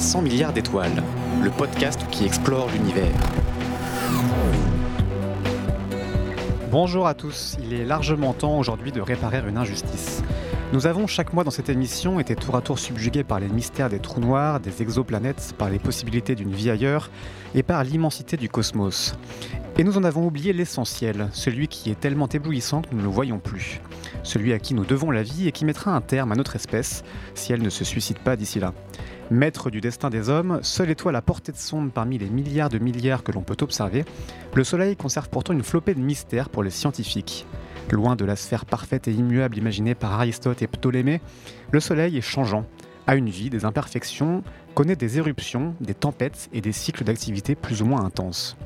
présente 300 milliards d'étoiles, le podcast qui explore l'univers. Bonjour à tous, il est largement temps aujourd'hui de réparer une injustice. Nous avons chaque mois dans cette émission été tour à tour subjugués par les mystères des trous noirs, des exoplanètes, par les possibilités d'une vie ailleurs et par l'immensité du cosmos. Et nous en avons oublié l'essentiel, celui qui est tellement éblouissant que nous ne le voyons plus. Celui à qui nous devons la vie et qui mettra un terme à notre espèce si elle ne se suicide pas d'ici là. Maître du destin des hommes, seule étoile à portée de sonde parmi les milliards de milliards que l'on peut observer, le Soleil conserve pourtant une flopée de mystères pour les scientifiques. Loin de la sphère parfaite et immuable imaginée par Aristote et Ptolémée, le Soleil est changeant, a une vie, des imperfections, connaît des éruptions, des tempêtes et des cycles d'activité plus ou moins intenses.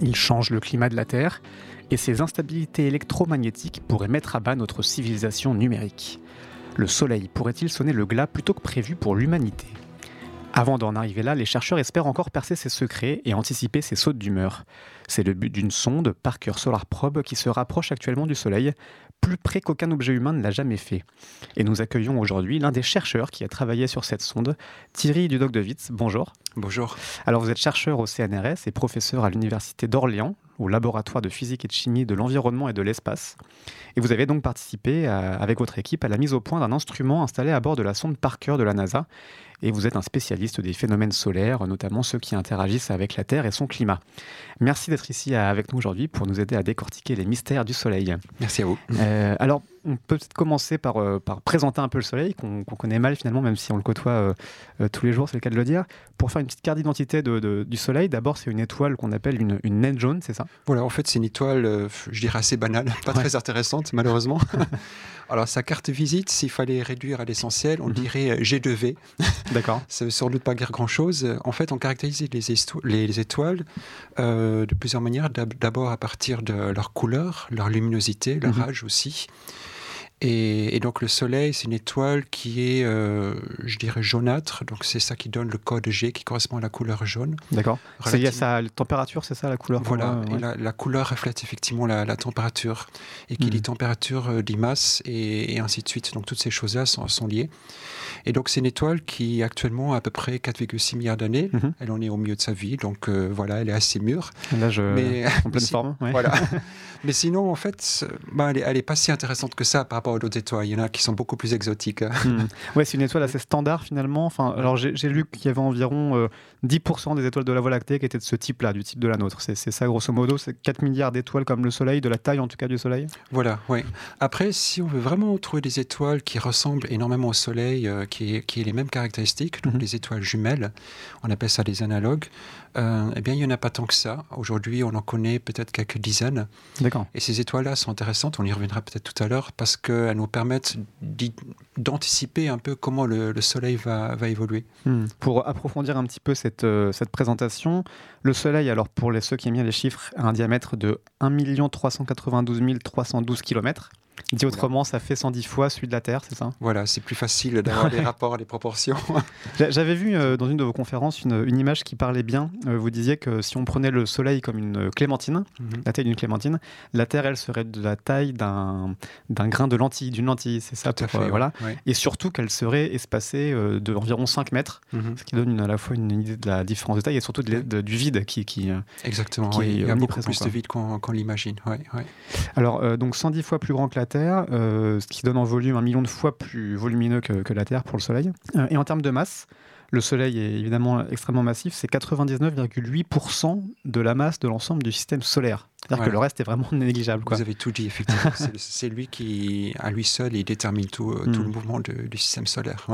Il change le climat de la Terre et ses instabilités électromagnétiques pourraient mettre à bas notre civilisation numérique. Le Soleil pourrait-il sonner le glas plutôt que prévu pour l'humanité? Avant d'en arriver là, les chercheurs espèrent encore percer ses secrets et anticiper ses sautes d'humeur. C'est le but d'une sonde, Parker Solar Probe, qui se rapproche actuellement du Soleil, plus près qu'aucun objet humain ne l'a jamais fait. Et nous accueillons aujourd'hui l'un des chercheurs qui a travaillé sur cette sonde, Thierry Dudoc de Witz. Bonjour. Bonjour. Alors vous êtes chercheur au CNRS et professeur à l'Université d'Orléans, au laboratoire de physique et de chimie de l'environnement et de l'espace. Et vous avez donc participé avec votre équipe à la mise au point d'un instrument installé à bord de la sonde Parker de la NASA et vous êtes un spécialiste des phénomènes solaires, notamment ceux qui interagissent avec la Terre et son climat. Merci d'être ici avec nous aujourd'hui pour nous aider à décortiquer les mystères du Soleil. Merci à vous. Euh, alors, on peut peut-être commencer par, euh, par, présenter un peu le Soleil, qu'on connaît mal finalement, même si on le côtoie euh, tous les jours, c'est le cas de le dire. Pour faire une petite carte d'identité du Soleil, d'abord, c'est une étoile qu'on appelle une, une, naine jaune, c'est ça? Voilà, en fait, c'est une étoile, je dirais, assez banale, pas très intéressante, malheureusement. Alors, sa carte visite, s'il fallait réduire à l'essentiel, on mhm. dirait G2V. D'accord. Ça veut sans doute pas dire grand-chose. En fait, on caractérise les, les, étoiles euh, de plusieurs manières. D'abord à partir de leur couleur, leur luminosité, leur mhm. âge aussi. Et, donc le Soleil, c'est une étoile qui est, euh, je dirais, jaunâtre. Donc c'est ça qui donne le code G qui correspond à la couleur jaune. D'accord. C'est lié à sa température, c'est ça la couleur Voilà. la, couleur reflète effectivement la, température. Et qui dit hmm. température euh, dit masse et, ainsi de suite. Donc toutes ces choses-là sont, sont, liées. Et donc c'est une étoile qui actuellement a à peu près 4,6 milliards d'années. Mhm. Elle en est au milieu de sa vie. Donc euh, voilà, elle est assez mûre. Là, je... Mais, en pleine forme. Voilà. Mais sinon, en fait, bah, elle, n'est pas si intéressante que ça par rapport aux autres étoiles. Il y en a qui sont beaucoup plus exotiques. Hmm. Ouais, c'est une étoile assez standard finalement. Enfin, alors j'ai lu qu'il y avait environ 10% euh, des étoiles de la Voie lactée qui étaient de ce type-là, du type de la nôtre. C'est ça grosso modo, c'est 4 milliards d'étoiles comme le Soleil, de la taille en tout cas du Soleil. Voilà, oui. Après, si on veut vraiment trouver des étoiles qui ressemblent énormément au Soleil, euh, qui, aient les mêmes caractéristiques, donc mhm. les étoiles jumelles, on appelle ça des analogues, euh, eh bien, il n'y en a pas tant que ça. Aujourd'hui, on en connaît peut-être quelques dizaines. D'accord. Et ces étoiles-là sont intéressantes, on y reviendra peut-être tout à l'heure, parce qu'elles nous permettent d'anticiper un peu comment le, Soleil va, va évoluer. Hmm. Pour approfondir un petit peu cette, euh, cette présentation, le Soleil, alors pour les, ceux qui aiment bien les chiffres, a un diamètre de 1 392 312 km. Dit autrement, ça fait 110 fois celui de la Terre, c'est ça? Voilà, c'est plus facile d'avoir des rapports, des proportions. J'avais vu euh, dans une de vos conférences une, image qui parlait bien. Euh, vous disiez que si on prenait le Soleil comme une clémentine, mhm. la taille d'une clémentine, la Terre, elle serait de la taille d'un grain de lentille, d'une lentille, c'est ça Tout euh, voilà. Et surtout qu'elle serait espacée d'environ 5 mètres, mhm. ce qui donne à la fois une idée de la différence de taille et surtout de, du vide qui, qui Exactement, qui il y a beaucoup plus de vide qu'on l'imagine. Alors, donc 110 fois plus grand que la Terre, euh, ce qui donne en volume un million de fois plus volumineux que, la Terre pour le Soleil. Euh, et en termes de masse, le Soleil est évidemment extrêmement massif, c'est 99,8% de la masse de l'ensemble du système solaire. C'est-à-dire que le reste est vraiment négligeable. Vous avez tout dit, effectivement. c'est lui qui, à lui seul, il détermine tout, euh, tout le hmm. mouvement du système solaire.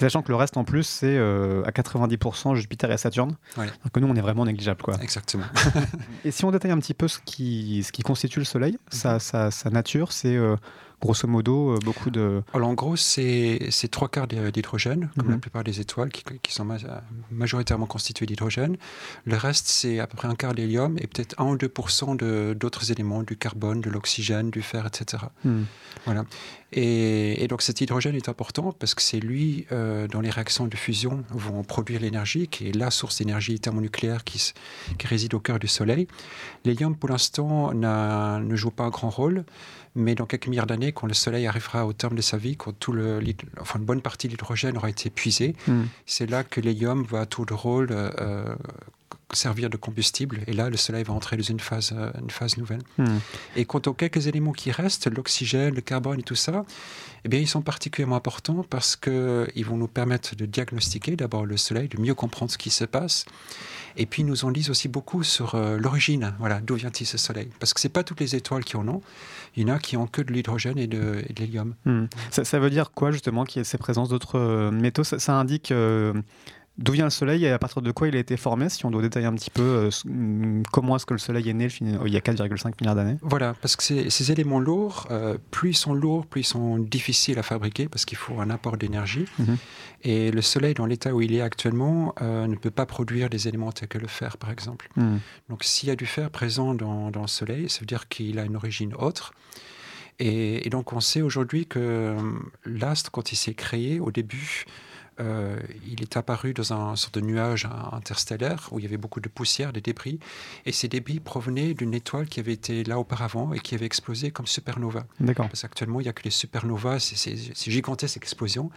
Sachant que le reste, en plus, c'est à 90% Jupiter et Saturne. Alors que nous, on est vraiment négligeable. Quoi. Exactement. et si on détaille un petit peu ce qui, ce qui constitue le Soleil, sa, sa, sa, nature, c'est grosso modo, euh, beaucoup de... Alors en gros, c'est trois quarts d'hydrogène, comme la mhm. plupart des étoiles, qui, sont majoritairement constituées d'hydrogène. Le reste, c'est à peu près un quart d'hélium et peut-être 1 ou 2 d'autres éléments, du carbone, de l'oxygène, du fer, etc. Mhm. Voilà. Et, donc cet hydrogène est important parce que c'est lui, euh, dans les réactions de fusion, vont produire l'énergie, qui est la source d'énergie thermonucléaire qui, qui réside au cœur du Soleil. L'hélium, pour l'instant, ne joue pas un grand rôle Mais dans quelques milliards d'années, quand le Soleil arrivera au terme de sa vie, quand tout le, enfin, une bonne partie de l'hydrogène aura été épuisée, hmm. c'est là que l'hélium va à tour de rôle euh, servir de combustible. Et là, le Soleil va entrer dans une phase, euh, une phase nouvelle. Hmm. Et quant aux quelques éléments qui restent, l'oxygène, le carbone et tout ça, eh bien, ils sont particulièrement importants parce qu'ils vont nous permettre de diagnostiquer d'abord le Soleil, de mieux comprendre ce qui se passe. Et puis, ils nous en disent aussi beaucoup sur euh, l'origine. Voilà, d'où vient-il ce Soleil Parce que ce pas toutes les étoiles qui en ont. Il y en a qui ont que de l'hydrogène et de, l'hélium. Hmm. Ça, veut dire quoi, justement, qu'il y ait ces présences d'autres euh, métaux? Ça, indique D'où vient le Soleil et à partir de quoi il a été formé Si on doit détailler un petit peu euh, mm, comment est-ce que le Soleil est né il y a 4,5 milliards d'années Voilà, parce que ces, éléments lourds, euh, plus ils sont lourds, plus ils sont difficiles à fabriquer parce qu'il faut un apport d'énergie. Mhm. Et le Soleil, dans l'état où il est actuellement, euh, ne peut pas produire des éléments tels que le fer, par exemple. Mhm. Donc s'il y a du fer présent dans, le Soleil, ça veut dire qu'il a une origine autre. Et, et donc on sait aujourd'hui que l'astre, quand il s'est créé au début, euh, il est apparu dans un sorte de nuage interstellaire où il y avait beaucoup de poussière, de débris, et ces débris provenaient d'une étoile qui avait été là auparavant et qui avait explosé comme supernova. D'accord. Parce qu'actuellement, il n'y a que les supernovas, ces, gigantesques explosions,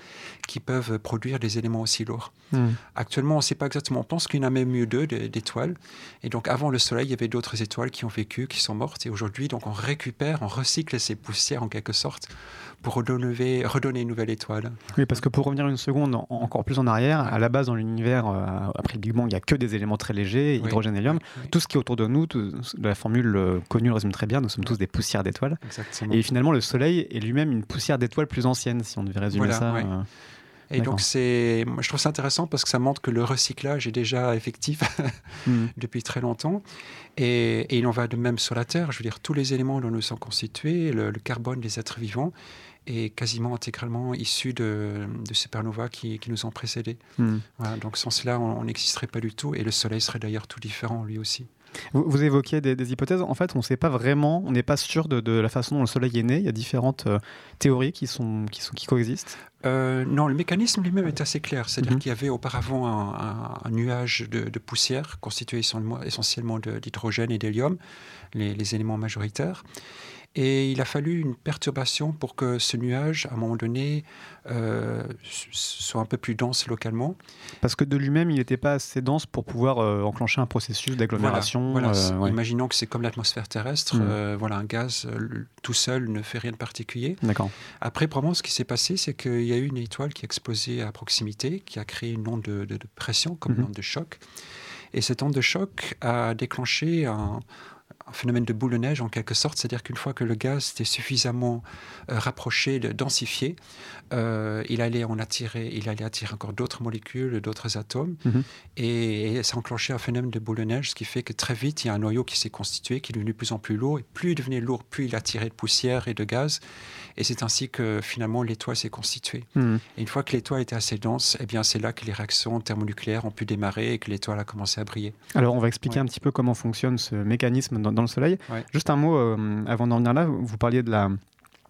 qui peuvent produire des éléments aussi lourds. Hmm. Actuellement, on ne sait pas exactement. On pense qu'il y en a même eu deux d'étoiles. Et donc, avant le Soleil, il y avait d'autres étoiles qui ont vécu, qui sont mortes. Et aujourd'hui, donc, on récupère, on recycle ces poussières en quelque sorte pour redonner, redonner une nouvelle étoile. Oui, parce que pour revenir une seconde encore plus en arrière, à la base dans l'univers, euh, après le Big Bang, il n'y a que des éléments très légers, hydrogène, hélium. Tout ce qui est autour de nous, la formule euh, connue le résume très bien, nous sommes tous des poussières d'étoiles. Et finalement, le Soleil est lui-même une poussière d'étoiles plus ancienne, si on devait résumer ça. Euh, et donc, c'est, je trouve ça intéressant parce que ça montre que le recyclage est déjà effectif hmm. depuis très longtemps. Et, il en va de même sur la Terre. Je veux dire, tous les éléments dont nous sommes constitués, le, le carbone des êtres vivants, est quasiment intégralement issu de, de supernovas qui, qui, nous ont précédés. Hmm. donc sans cela, on n'existerait pas du tout, et le Soleil serait d'ailleurs tout différent lui aussi. Vous, évoquiez des, hypothèses. En fait, on ne sait pas vraiment, on n'est pas sûr de, la façon dont le Soleil est né. Il y a différentes euh, théories qui, sont, qui, sont, qui coexistent. Euh, non, le mécanisme lui-même est assez clair. C'est-à-dire mhm. qu'il y avait auparavant un, nuage de, poussière constitué essentiellement d'hydrogène et d'hélium, les, les, éléments majoritaires. Et il a fallu une perturbation pour que ce nuage, à un moment donné, euh, soit un peu plus dense localement. Parce que de lui-même, il n'était pas assez dense pour pouvoir euh, enclencher un processus d'agglomération. Voilà, euh, Imaginons que c'est comme l'atmosphère terrestre. Mm. voilà, un gaz tout seul ne fait rien de particulier. D'accord. Après, probablement, ce qui s'est passé, c'est qu'il y a eu une étoile qui a explosé à proximité, qui a créé une onde de, pression, comme une mm-hmm. onde de choc. Et cette onde de choc a déclenché un un phénomène de boule de neige en quelque sorte, c'est-à-dire qu'une fois que le gaz était suffisamment euh, rapproché, densifié, euh, il allait en attirer, il allait attirer encore d'autres molécules, d'autres atomes, mhm. et, ça enclenchait un phénomène de boule de neige, ce qui fait que très vite il y a un noyau qui s'est constitué, qui est devenu de plus en plus lourd, et plus il devenait lourd, plus il attirait de poussière et de gaz, et c'est ainsi que finalement l'étoile s'est constituée. Mhm. Et une fois que l'étoile était assez dense, eh bien c'est là que les réactions thermonucléaires ont pu démarrer et que l'étoile a commencé à briller. Alors on va expliquer un petit peu comment fonctionne ce mécanisme dans, dans le Soleil. Juste un mot euh, avant d'en venir là, vous parliez de la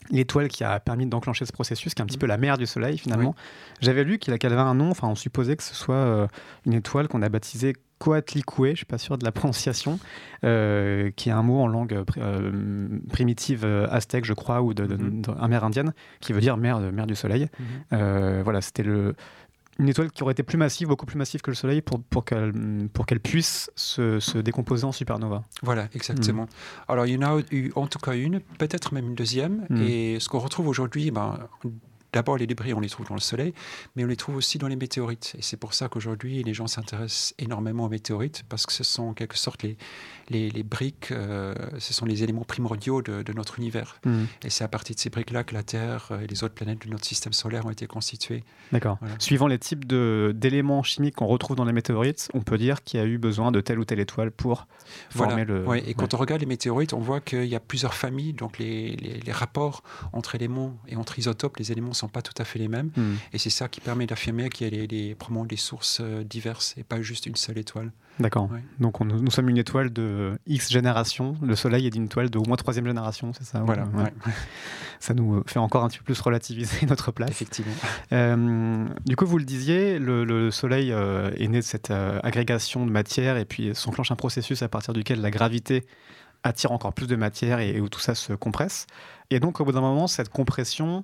l'étoile qui a permis d'enclencher ce processus, qui est un petit peu la mère du Soleil finalement. J'avais lu qu'il avait un nom, enfin on supposait que ce soit euh, une étoile qu'on a baptisée Coatlicue, je suis pas sûr de la prononciation, euh, qui est un mot en langue primitive aztèque, je crois, ou de, mm-hmm. amérindienne, qui veut dire mère, mère du soleil. Mm-hmm. voilà, c'était le, une étoile qui aurait été plus massive, beaucoup plus massive que le Soleil, pour, pour qu'elle pour qu'elle puisse se, se, décomposer en supernova. Voilà, exactement. Mm. Alors, il y en a eu en tout cas une, peut-être même une deuxième. Mm. Et ce qu'on retrouve aujourd'hui, ben, D'abord, les débris, on les trouve dans le Soleil, mais on les trouve aussi dans les météorites. Et c'est pour ça qu'aujourd'hui, les gens s'intéressent énormément aux météorites, parce que ce sont en quelque sorte les, les, briques, euh, ce sont les éléments primordiaux de, notre univers. Hmm. Et c'est à partir de ces briques-là que la Terre et les autres planètes de notre système solaire ont été constituées. D'accord. Suivant les types d'éléments chimiques qu'on retrouve dans les météorites, on peut dire qu'il y a eu besoin de telle ou telle étoile pour former le. Ouais. Et quand on regarde les météorites, on voit qu'il y a plusieurs familles, donc les, les, rapports entre éléments et entre isotopes, les éléments ne sont pas tout à fait les mêmes. Hmm. Et c'est ça qui permet d'affirmer qu'il y a des, probablement des sources euh, diverses et pas juste une seule étoile. D'accord. Donc nous sommes une étoile de X génération. Le Soleil est une étoile de au moins troisième génération, c'est ça Voilà. Ça nous fait encore un petit peu plus relativiser notre place. Effectivement. Euh, du coup, vous le disiez, le, Soleil euh, est né de cette euh, agrégation de matière et puis s'enclenche un processus à partir duquel la gravité attire encore plus de matière et, où tout ça se compresse. Et donc, au bout d'un moment, cette compression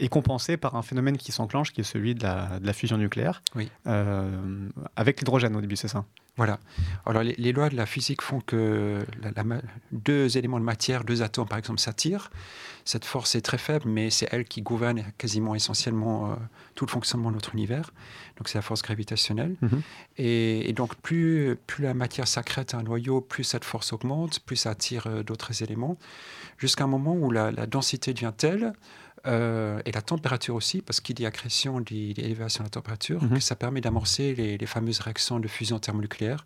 est compensée par un phénomène qui s'enclenche, qui est celui de la, fusion nucléaire, oui. avec l'hydrogène au début, c'est ça? Voilà. Alors les, lois de la physique font que deux éléments de matière, deux atomes par exemple, s'attirent. Cette force est très faible, mais c'est elle qui gouverne quasiment essentiellement euh, tout le fonctionnement de notre univers. Donc c'est la force gravitationnelle. Mhm. Et, donc plus, plus la matière s'accrète à un noyau, plus cette force augmente, plus ça attire euh, d'autres éléments, jusqu'à un moment où la, la densité devient telle euh, et la température aussi, parce qu'il y a accrétion, dit élévation de la température, que ça permet d'amorcer les, fameuses réactions de fusion thermonucléaire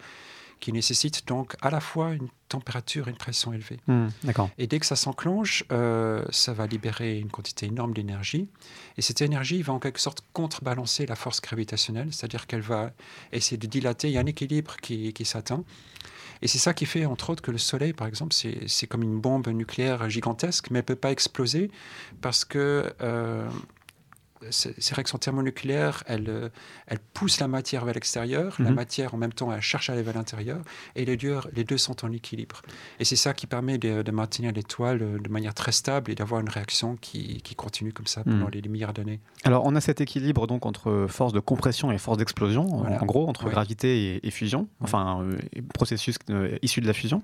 qui nécessitent donc à la fois une température et une pression élevée. Mhm, et dès que ça s'enclenche, euh, ça va libérer une quantité énorme d'énergie. Et cette énergie va en quelque sorte contrebalancer la force gravitationnelle, c'est-à-dire qu'elle va essayer de dilater. Il y a un équilibre qui, qui s'atteint. Et c'est ça qui fait, entre autres, que le Soleil, par exemple, c'est comme une bombe nucléaire gigantesque, mais elle ne peut pas exploser parce que euh, ces réactions thermonucléaires, elles, euh, elles poussent la matière vers l'extérieur. La mhm. matière, en même temps, elle cherche à aller vers l'intérieur. Et les deux, les deux sont en équilibre. Et c'est ça qui permet de, maintenir l'étoile euh, de manière très stable et d'avoir une réaction qui, qui, continue comme ça pendant mhm. les, milliards d'années. Alors, on a cet équilibre donc entre force de compression et force d'explosion, en gros, entre gravité et, fusion, enfin, euh, processus issu de la fusion.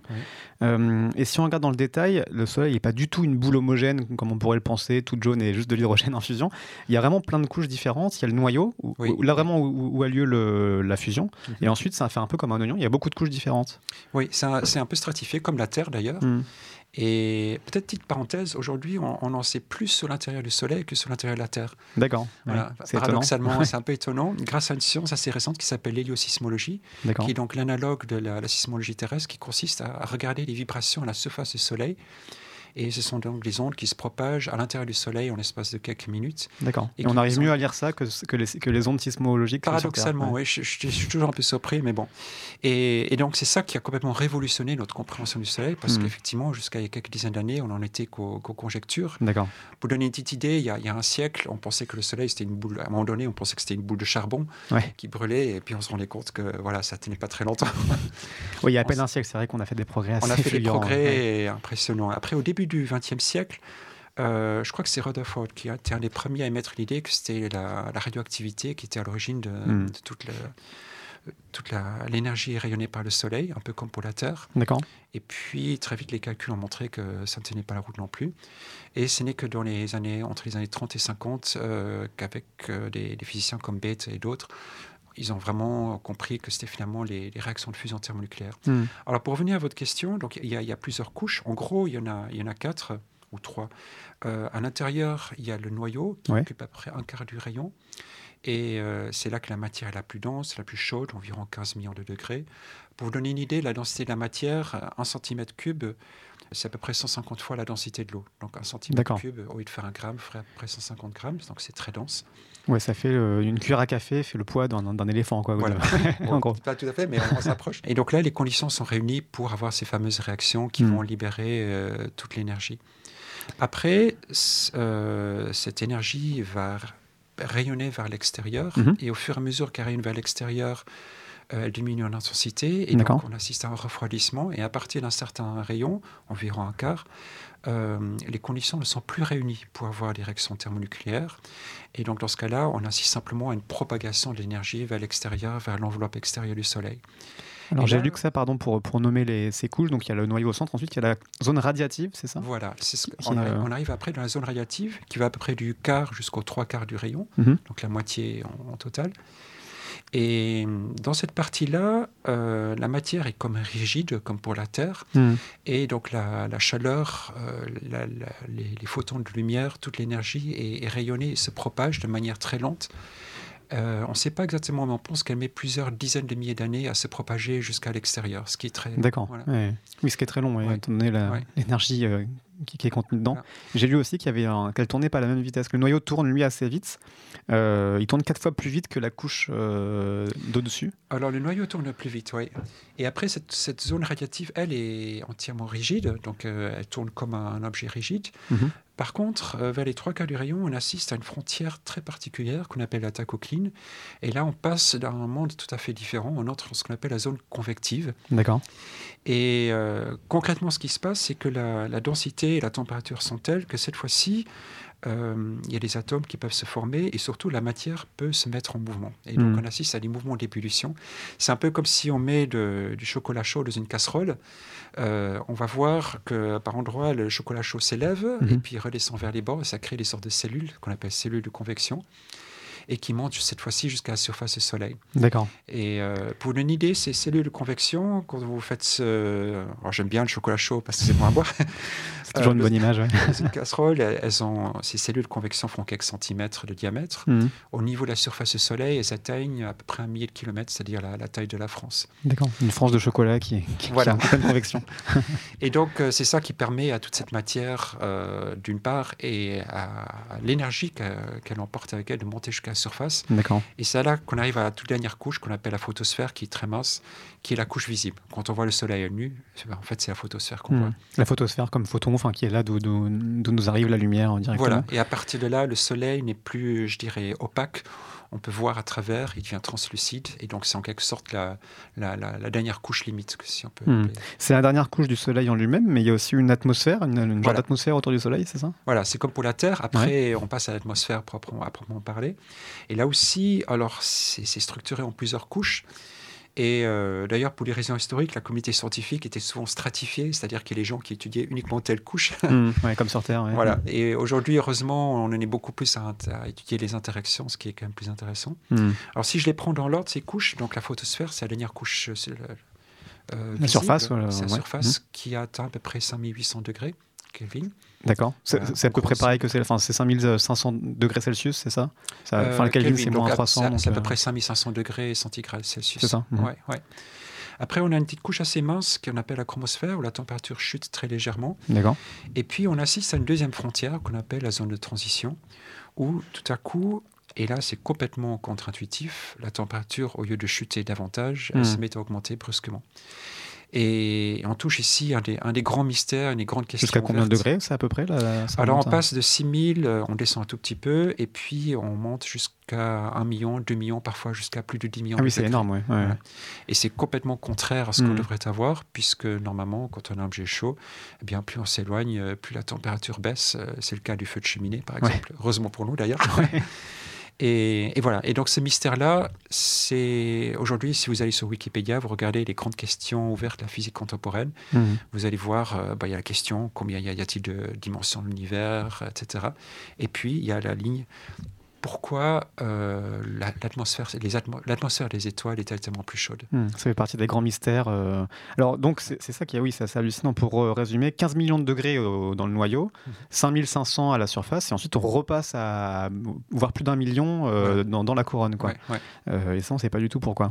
et si on regarde dans le détail, le Soleil n'est pas du tout une boule homogène, comme on pourrait le penser, toute jaune et juste de l'hydrogène en fusion. Il y a plein de couches différentes. Il y a le noyau, où, là vraiment où, a lieu le, la fusion. Mhm. Et ensuite, ça fait un peu comme un oignon. Il y a beaucoup de couches différentes. Oui, c'est un, peu stratifié, comme la Terre d'ailleurs. Hmm. Et peut-être petite parenthèse, aujourd'hui, on, en sait plus sur l'intérieur du Soleil que sur l'intérieur de la Terre. D'accord. Paradoxalement, c'est un peu étonnant. Grâce à une science assez récente qui s'appelle l'héliosismologie, qui est donc l'analogue de la, sismologie terrestre, qui consiste à regarder les vibrations à la surface du Soleil et ce sont donc des ondes qui se propagent à l'intérieur du Soleil en l'espace de quelques minutes. D'accord. Et, on arrive mieux à lire ça que, que, les, que les ondes sismologiques Paradoxalement, oui. Je, suis toujours un peu surpris, mais bon. Et, donc, c'est ça qui a complètement révolutionné notre compréhension du Soleil, parce hmm. qu'effectivement, jusqu'à il y a quelques dizaines d'années, on n'en était qu'aux conjectures. D'accord. Pour donner une petite idée, il y, a, il y, a, un siècle, on pensait que le Soleil, c'était une boule. À un moment donné, on pensait que c'était une boule de charbon qui brûlait, et puis on se rendait compte que voilà, ça tenait pas très longtemps. oui, il y a à peine un siècle, c'est vrai qu'on a fait des progrès assez On a fait des progrès impressionnants. Après, au début du XXe siècle, euh, je crois que c'est Rutherford qui a été un des premiers à émettre l'idée que c'était la, radioactivité qui était à l'origine de, hmm. toute toute l'énergie rayonnée par le Soleil, un peu comme pour la Terre. D'accord. Et puis, très vite, les calculs ont montré que ça ne tenait pas la route non plus. Et ce n'est que dans les années, entre les années 30 et 50, euh, qu'avec euh, des, physiciens comme Bates et d'autres, ils ont vraiment compris que c'était finalement les, réactions de fusion thermonucléaire. Hmm. Alors, pour revenir à votre question, donc il y, y, a plusieurs couches. En gros, il y en a, il y en a quatre ou trois. Euh, à l'intérieur, il y a le noyau qui occupe à peu près un quart du rayon. Et euh, c'est là que la matière est la plus dense, la plus chaude, environ 15 millions de degrés. Pour vous donner une idée, la densité de la matière, 1 cm cube, c'est à peu près 150 fois la densité de l'eau. Donc un centimètre cube, au lieu de faire un gramme, ferait à peu près 150 grammes. Donc c'est très dense. Ouais, ça fait euh, une cuillère à café, fait le poids d'un éléphant, quoi. Voilà. Pas tout à fait, mais on, s'approche. Et donc là, les conditions sont réunies pour avoir ces fameuses réactions qui hmm. vont libérer toute l'énergie. Après, euh, cette énergie va rayonner vers l'extérieur, mhm. et au fur et à mesure qu'elle rayonne vers l'extérieur, euh, elle diminue en intensité, et donc on assiste à un refroidissement, et à partir d'un certain rayon, environ un quart, euh, les conditions ne sont plus réunies pour avoir des réactions thermonucléaires. Et donc, dans ce cas-là, on assiste simplement à une propagation de l'énergie vers l'extérieur, vers l'enveloppe extérieure du Soleil. Alors j'ai lu que ça, pardon, pour, pour nommer les, ces couches. Donc il y a le noyau au centre, ensuite il y a la zone radiative, c'est ça? Voilà, ce on, arrive, après dans la zone radiative qui va à peu près du quart jusqu'au trois quarts du rayon, mhm. donc la moitié en, total. Et dans cette partie-là, euh, la matière est comme rigide, comme pour la Terre. Mhm. Et donc la, la chaleur, euh, les, photons de lumière, toute l'énergie est, est, rayonnée et se propage de manière très lente. Euh, on ne sait pas exactement, mais on pense qu'elle met plusieurs dizaines de milliers d'années à se propager jusqu'à l'extérieur, ce qui est très. D'accord. Oui, ce qui est très long, étant donné l'énergie euh, qui, est contenue dedans. J'ai lu aussi qu'elle qu'elle tournait pas à la même vitesse. Que le noyau tourne lui assez vite. Euh, il tourne quatre fois plus vite que la couche d'au-dessus. Alors le noyau tourne plus vite, oui. Et après, cette, zone radiative, elle est entièrement rigide, donc elle tourne comme un objet rigide. Mhm Par contre, euh, vers les trois quarts du rayon, on assiste à une frontière très particulière qu'on appelle la tachocline. Et là, on passe dans un monde tout à fait différent. On entre dans ce qu'on appelle la zone convective. D'accord. Et euh, concrètement, ce qui se passe, c'est que la, la, densité et la température sont telles que cette fois-ci, euh, il y a des atomes qui peuvent se former et surtout la matière peut se mettre en mouvement. Et donc, Mm. on assiste à des mouvements d'ébullition. C'est un peu comme si on met de- du chocolat chaud dans une casserole. Euh, on va voir que par endroits, le chocolat chaud s'élève Mhm. et puis redescend vers les bords et ça crée des sortes de cellules qu'on appelle cellules de convection et qui montent cette fois-ci jusqu'à la surface du Soleil. D'accord. Et euh, pour une idée, ces cellules de convection, quand vous faites ce... Alors j'aime bien le chocolat chaud parce que c'est bon à boire. C'est toujours Euh, une le- bonne image. ouais. Dans une casserole, elles ont... ces cellules de convection font quelques centimètres de diamètre. Mhm. Au niveau de la surface du Soleil, elles atteignent à peu près un millier de kilomètres, c'est-à-dire la, la taille de la France. D'accord. Une frange de chocolat qui, qui, Voilà. qui est en pleine convection. Et donc, euh, c'est ça qui permet à toute cette matière, euh, d'une part, et à, l'énergie qu'elle emporte avec elle de monter jusqu'à surface. D'accord. Et c'est là qu'on arrive à la toute dernière couche qu'on appelle la photosphère, qui est très mince, qui est la couche visible. Quand on voit le Soleil à nu, c'est- en fait, c'est la photosphère qu'on Mhm. voit. La photosphère comme photon, enfin qui est là d'où nous arrive la lumière euh, directement. Voilà. Et à partir de là, le Soleil n'est plus, je dirais, opaque. On peut voir à travers, il devient translucide. Et donc, c'est en quelque sorte la, la, la- la dernière couche limite, si on peut Hmm. C'est la dernière couche du Soleil en lui-même, mais il y a aussi une atmosphère, une, une genre Voilà. d'atmosphère autour du Soleil, c'est ça? Voilà, c'est comme pour la Terre. Après, on passe à l'atmosphère proprement, à proprement parler. Et là aussi, alors, c'est structuré en plusieurs couches. Et euh, d'ailleurs, pour les raisons historiques, la communauté scientifique était souvent stratifiée, c'est-à-dire qu'il y a les gens qui étudiaient uniquement telle couche. Hmm, ouais, Comme sur Terre. ouais. Voilà. Et aujourd'hui, heureusement, on en est beaucoup plus à, à étudier les interactions, ce qui est quand même plus intéressant. Hmm. Alors, si je les prends dans l'ordre, ces couches, donc la photosphère, c'est la dernière couche. euh, c'est euh, visible. surface, voilà, C'est la ouais. surface qui atteint à peu près 5800 degrés Kelvin. D'accord. C'est à peu près pareil que c'est enfin, c'est 5500 degrés Celsius, c'est ça, ça Enfin, Euh, le Kelvin, c'est moins à- 300. C'est à peu euh, près 5500 degrés centigrades Celsius. C'est ça, mhm. Ouais, ouais. Après, on a une petite couche assez mince qu'on appelle la chromosphère, où la température chute très légèrement. D'accord. Et puis, on assiste à une deuxième frontière qu'on appelle la zone de transition, où tout à coup, et là, c'est complètement contre-intuitif, la température, au lieu de chuter davantage, elle Mhm. se met à augmenter brusquement. Et on touche ici un des, un des grands mystères, une des grandes questions. Jusqu'à combien de degrés, c'est à peu près là, Alors on passe de 6000, euh, on descend un tout petit peu, et puis on monte jusqu'à 1 million, 2 millions, parfois jusqu'à plus de 10 millions. Ah oui, c'est énorme, ouais. ouais. Voilà. Et c'est complètement contraire à ce qu'on Mm. devrait avoir, puisque normalement, quand on a un objet chaud, eh bien, plus on s'éloigne, euh, plus la température baisse. Euh, C'est le cas du feu de cheminée, par Ouais. exemple. Heureusement pour nous, d'ailleurs. Et, et voilà. Et donc, ce mystère-là, c'est aujourd'hui, si vous allez sur Wikipédia, vous regardez les grandes questions ouvertes de la physique contemporaine, Mhm. vous allez voir, euh, bah, il y a la question combien y a-t-il de dimensions de l'univers, etc. Et puis, il y a la ligne pourquoi euh, la- l'atmosphère atmo- des étoiles est-elle tellement plus chaude? Hmm, ça fait partie des grands mystères. euh. Alors, donc, c'est ça qui est, oui, c'est hallucinant. Pour euh, résumer, 15 millions de degrés au- dans le noyau, Mhm. 5500 à la surface, et ensuite on repasse à voire plus d'un million Ouais. dans, dans la couronne. Quoi. Ouais, ouais. Et ça, on ne sait pas du tout pourquoi.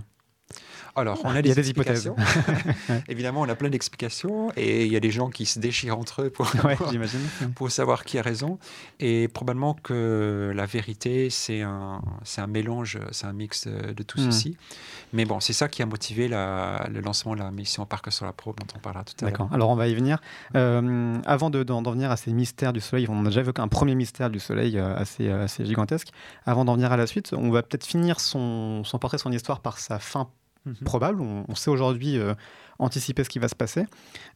Alors, on a Il y des, a des hypothèses. Évidemment, on a plein d'explications et il y a des gens qui se déchirent entre eux pour, Ouais, pour, j'imagine. pour savoir qui a raison. Et probablement que la vérité, c'est un, mélange, c'est un mix de, de tout Hmm. ceci. Mais bon, c'est ça qui a motivé la- le lancement de la mission Parc sur la probe dont on parlera tout à l'heure. D'accord. Alors, on va y venir. Euh, avant de- d'en venir à ces mystères du Soleil, on a déjà évoqué un premier mystère du Soleil euh, assez, euh, assez gigantesque. Avant d'en venir à la suite, on va peut-être finir son, son portrait, son histoire par sa fin Mhm. probable. On, on sait aujourd'hui euh, anticiper ce qui va se passer.